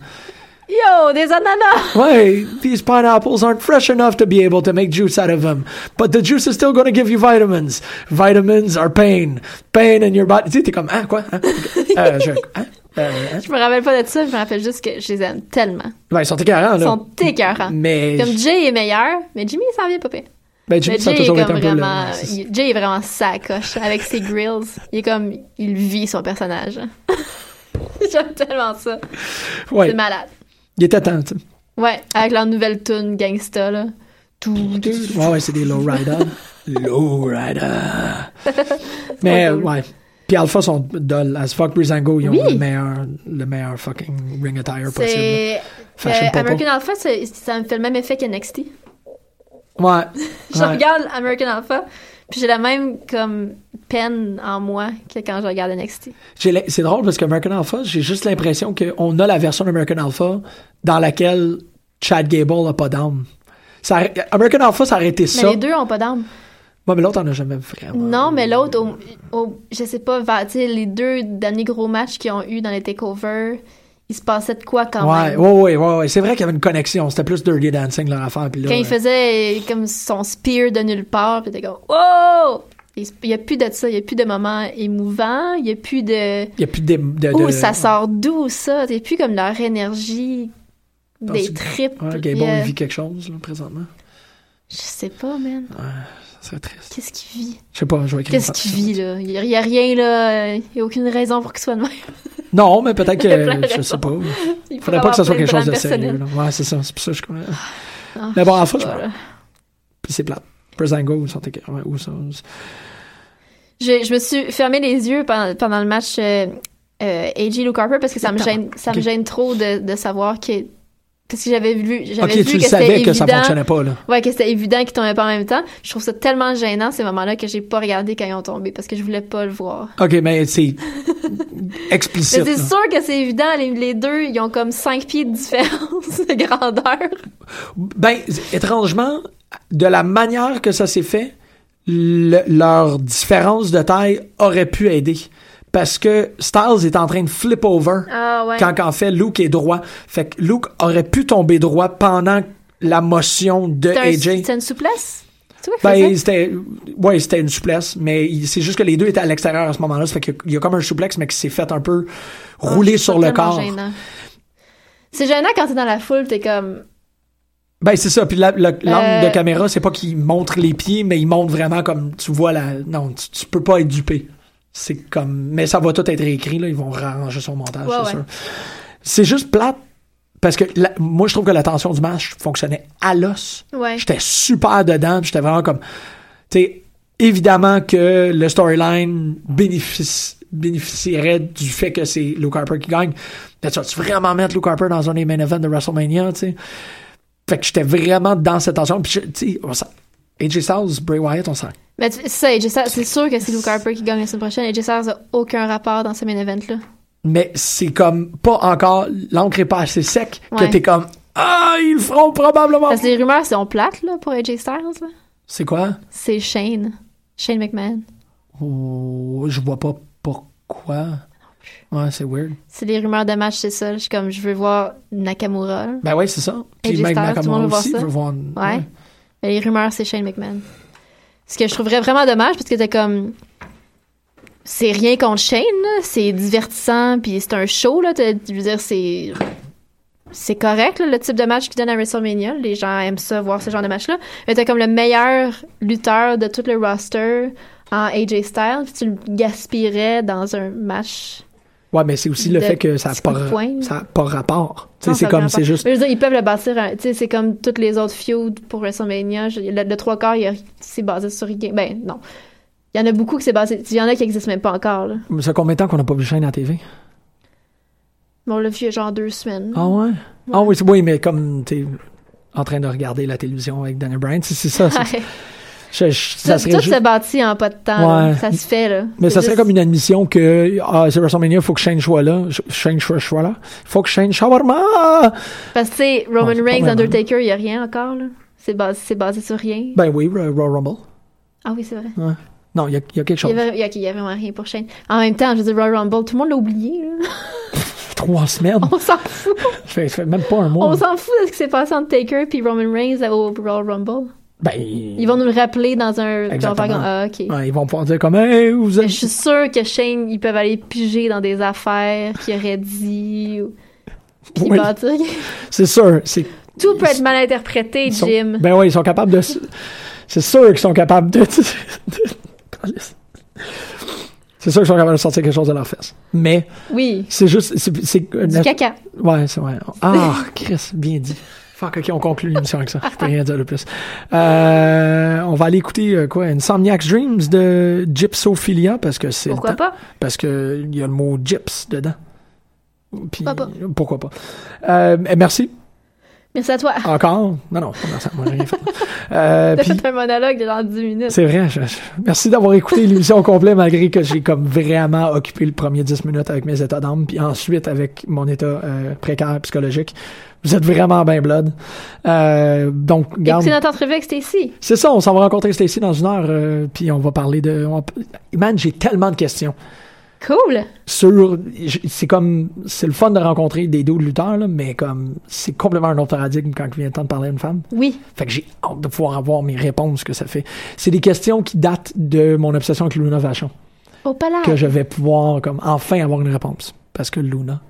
Yo, des ananas! Ouais, these pineapples aren't fresh enough to be able to make juice out of them. But the juice is still going to give you vitamins. Vitamins are pain. Pain in your body. Tu sais, t'es comme, ah, quoi? Hein? Euh, je- hein? Euh, hein? Je me rappelle pas de ça, je me rappelle juste que je les aime tellement. Ben, ils sont écœurants, Ils là. sont écœurants. Mais. Comme Jay est meilleur, mais Jimmy, il s'en vient pas pire. Ben, Jimmy, Mais ça a Jay est toujours été un peu le- vraiment... il- Jay est vraiment sacoche avec ses grills. Il est comme... Il vit son personnage. J'aime tellement ça. Ouais. C'est malade. Il était temps, tu. Ouais, avec leur nouvelle tune gangsta, là. Tout, Ouais, ouais, c'est des lowriders. Lowrider. Mais, cool. ouais. Puis Alpha sont dull as fuck. Breezango, ils ont Oui. le meilleur, le meilleur fucking ring attire possible. Fashion euh. American Alpha, ça me fait le même effet qu'NXT. Ouais. Je Ouais. regarde American Alpha, Puis j'ai la même comme peine en moi que quand je regarde NXT. C'est drôle parce que American Alpha, j'ai juste l'impression qu'on a la version d'American Alpha dans laquelle Chad Gable n'a pas d'âme. American Alpha, ça aurait été Mais ça. les deux ont pas d'âme. Ouais, mais l'autre, on a jamais vraiment. Non, mais l'autre, au- au- je sais pas, les deux derniers gros matchs qu'ils ont eu dans les takeovers, il se passait de quoi quand Ouais, même? ouais, ouais, ouais, ouais. C'est vrai qu'il y avait une connexion. C'était plus Dirty Dancing leur affaire. Puis là, Quand il euh, faisait comme son spear de nulle part, puis t'es comme wow! Il y a plus de ça, il y a plus de moments émouvants, il y a plus de Il n'y a plus de. de, Ouh, ça sort d'où ça? C'est plus comme leur énergie des tripes. Ouais, Gable il vit quelque chose, là, présentement. Je sais pas, man. Ça serait triste. Qu'est-ce qu'il vit? Je sais pas, je vais écrire Qu'est-ce qu'il vit, là? Il y, a- rien, là. Il y a aucune raison pour qu'il soit de même. Non, mais peut-être que. Je sais pas. Il Faudrait pas que ça soit quelque chose de sérieux. là. Ouais, c'est ça. C'est pour ça que je connais. Ah, Mais bon, en fait, je pas. Puis c'est plate. Ils sont écœurants. Ouais, où ça? Je, je me suis fermé les yeux pendant, pendant le match euh, euh, AJ Luke Harper parce que ça me gêne, ça me gêne trop de, de savoir que. Parce que j'avais vu, j'avais Ok, vu tu le savais que ça fonctionnait pas, là. Ouais, que c'était évident qu'ils tombaient pas en même temps. Je trouve ça tellement gênant ces moments-là que j'ai pas regardé quand ils ont tombé parce que je voulais pas le voir. Ok, mais c'est Mais explicite. c'est là. sûr que c'est évident, les, les deux, ils ont comme 5 pieds de différence de grandeur. Ben, étrangement, de la manière que ça s'est fait, le- leur différence de taille aurait pu aider. Parce que Styles est en train de flip over Ah ouais. quand en fait Luke est droit. Fait que Luke aurait pu tomber droit pendant la motion de AJ. c'est une souplesse? Ben, c'était, ouais, c'était une souplesse, mais c'est juste que les deux étaient à l'extérieur à ce moment-là. Ça fait qu'il y a comme un souplex, mais qui s'est fait un peu rouler Ah, sur c'est le corps. gênant. C'est gênant quand t'es dans la foule, t'es comme. Ben, c'est ça. Puis la- la- l'angle Euh, de caméra, c'est pas qu'il montre les pieds, mais il montre vraiment comme tu vois la. Non, tu, tu peux pas être dupé. C'est comme. Mais ça va tout être écrit, là. Ils vont ranger son montage, Ouais, c'est ouais. sûr. C'est juste plate. Parce que la- moi, je trouve que la tension du match fonctionnait à l'os. Ouais. J'étais super dedans, j'étais vraiment comme. Tu sais, évidemment que le storyline bénéficie- bénéficierait du fait que c'est Luke Harper qui gagne. Mais tu vas-tu vraiment mettre Luke Harper dans un des main events de WrestleMania, tu sais? Fait que j'étais vraiment dans cette tension. Puis, tu sais, AJ Styles, Bray Wyatt, on sent. Mais tu- c'est ça, AJ Styles, c'est sûr que c'est Luke Harper qui gagne la semaine prochaine. AJ Styles a aucun rapport dans ce main event-là. Mais c'est comme pas encore. L'encre est pas assez sec que t'es comme. Ah, ils le feront probablement. Parce que les rumeurs sont plates, là, pour AJ Styles, là. C'est quoi? C'est Shane. Shane McMahon. Oh, je vois pas pourquoi. Ouais, c'est weird. C'est les rumeurs de match, c'est ça. Je suis comme, je veux voir Nakamura. Ben ouais, c'est ça. Puis AJ Mike Styles, tout le Nakamura monde veut voir aussi ça. veut voir. Ouais. Mais les rumeurs, c'est Shane McMahon. Ce que je trouverais vraiment dommage, parce que t'es comme. C'est rien contre Shane. C'est divertissant, puis c'est un show, là. Je veux dire, c'est. C'est correct, là, le type de match qu'ils donnent à WrestleMania. Les gens aiment ça, voir ce genre de match-là. Mais t'as comme le meilleur lutteur de tout le roster en AJ Styles, puis tu le gaspillerais dans un match. Ouais, mais c'est aussi le fait que ça n'a pas, ça a pas rapport. C'est comme, c'est juste. Mais je veux dire, ils peuvent le bâtir. un- Tu sais, c'est comme toutes les autres feuds pour WrestleMania. Le, le trois quarts, c'est basé sur rien. Ben, non. Il y en a beaucoup qui c'est basé. Il y en a qui n'existent même pas encore, là. Ça fait combien de temps qu'on n'a pas vu Shane à la TV? Mais on l'a vu genre deux semaines. Ah ouais? Ah oui, c'est- oui, mais comme t'es en train de regarder la télévision avec Daniel Bryan, c'est ça. je- je- ça Tout, serait juste- se bâtit en pas de temps. Ouais. Ça se fait, là. Mais ça serait juste- comme une admission que ah, c'est WrestleMania, il faut que Shane soit là. Shane soit, là. Il faut que Shane shawarma! Parce que, Roman Non, c'est pas Reigns. Undertaker, il n'y a rien encore, là. C'est basé, c'est basé sur rien. Ben oui, Royal Rumble. Ah oui, c'est vrai. Ouais. Non, il y y a quelque chose. il y a- a vraiment rien pour Shane. En même temps, je veux dire, Royal Rumble, tout le monde l'a oublié, là. Trois semaines. On s'en fout. Ça fait, ça fait même pas un mois. On s'en fout de ce qui s'est passé entre Taker et Roman Reigns au Royal Rumble. Ben, Ils vont nous le rappeler dans un. Ah. Ouais, ils vont pouvoir dire comme, hey, vous Mais êtes. je suis sûre que Shane, ils peuvent aller piger dans des affaires qu'il aurait dit. Ou... Oui. C'est sûr. C'est, Tout peut être mal interprété, sont- Jim. ben oui, ils sont capables de. C'est sûr qu'ils sont capables de. C'est sûr qu'ils sont capables de sortir quelque chose de leur fesse. Mais Oui. c'est juste. C'est, c'est- Du caca. Ouais, c'est vrai. Ah, Chris, bien dit. Fuck, ok, on conclut l'émission avec ça. Je peux rien dire de plus. Euh, on va aller écouter euh, quoi, Insomniac's Dreams de Gypsophilia parce que c'est. Pourquoi pas? Parce que il y a le mot gyps dedans. Puis, Pourquoi pas? pourquoi pas? Euh, merci. Merci à toi. Encore? Non, non, pas ça. Moi, j'ai rien fait. Euh, T'as puis- fait un monologue de genre 10 minutes. c'est vrai. je- je- merci d'avoir écouté l'émission au complet malgré que j'ai comme vraiment occupé le premier 10 minutes avec mes états d'âme, puis ensuite avec mon état euh, précaire psychologique. Vous êtes vraiment bien blood. Euh, donc, garde. Écoutez notre entrevue avec Stacy. C'est ça, on s'en va rencontrer Stacy dans une heure, euh, puis on va parler de. on Man, j'ai tellement de questions. Cool. Sur, c'est comme, c'est le fun de rencontrer des dos de lutteurs, là, mais comme, c'est complètement un autre paradigme quand il vient le temps de parler à une femme. Oui. Fait que j'ai hâte de pouvoir avoir mes réponses que ça fait. C'est des questions qui datent de mon obsession avec Luna Vachon, Au palais. que je vais pouvoir, comme, enfin avoir une réponse. Parce que Luna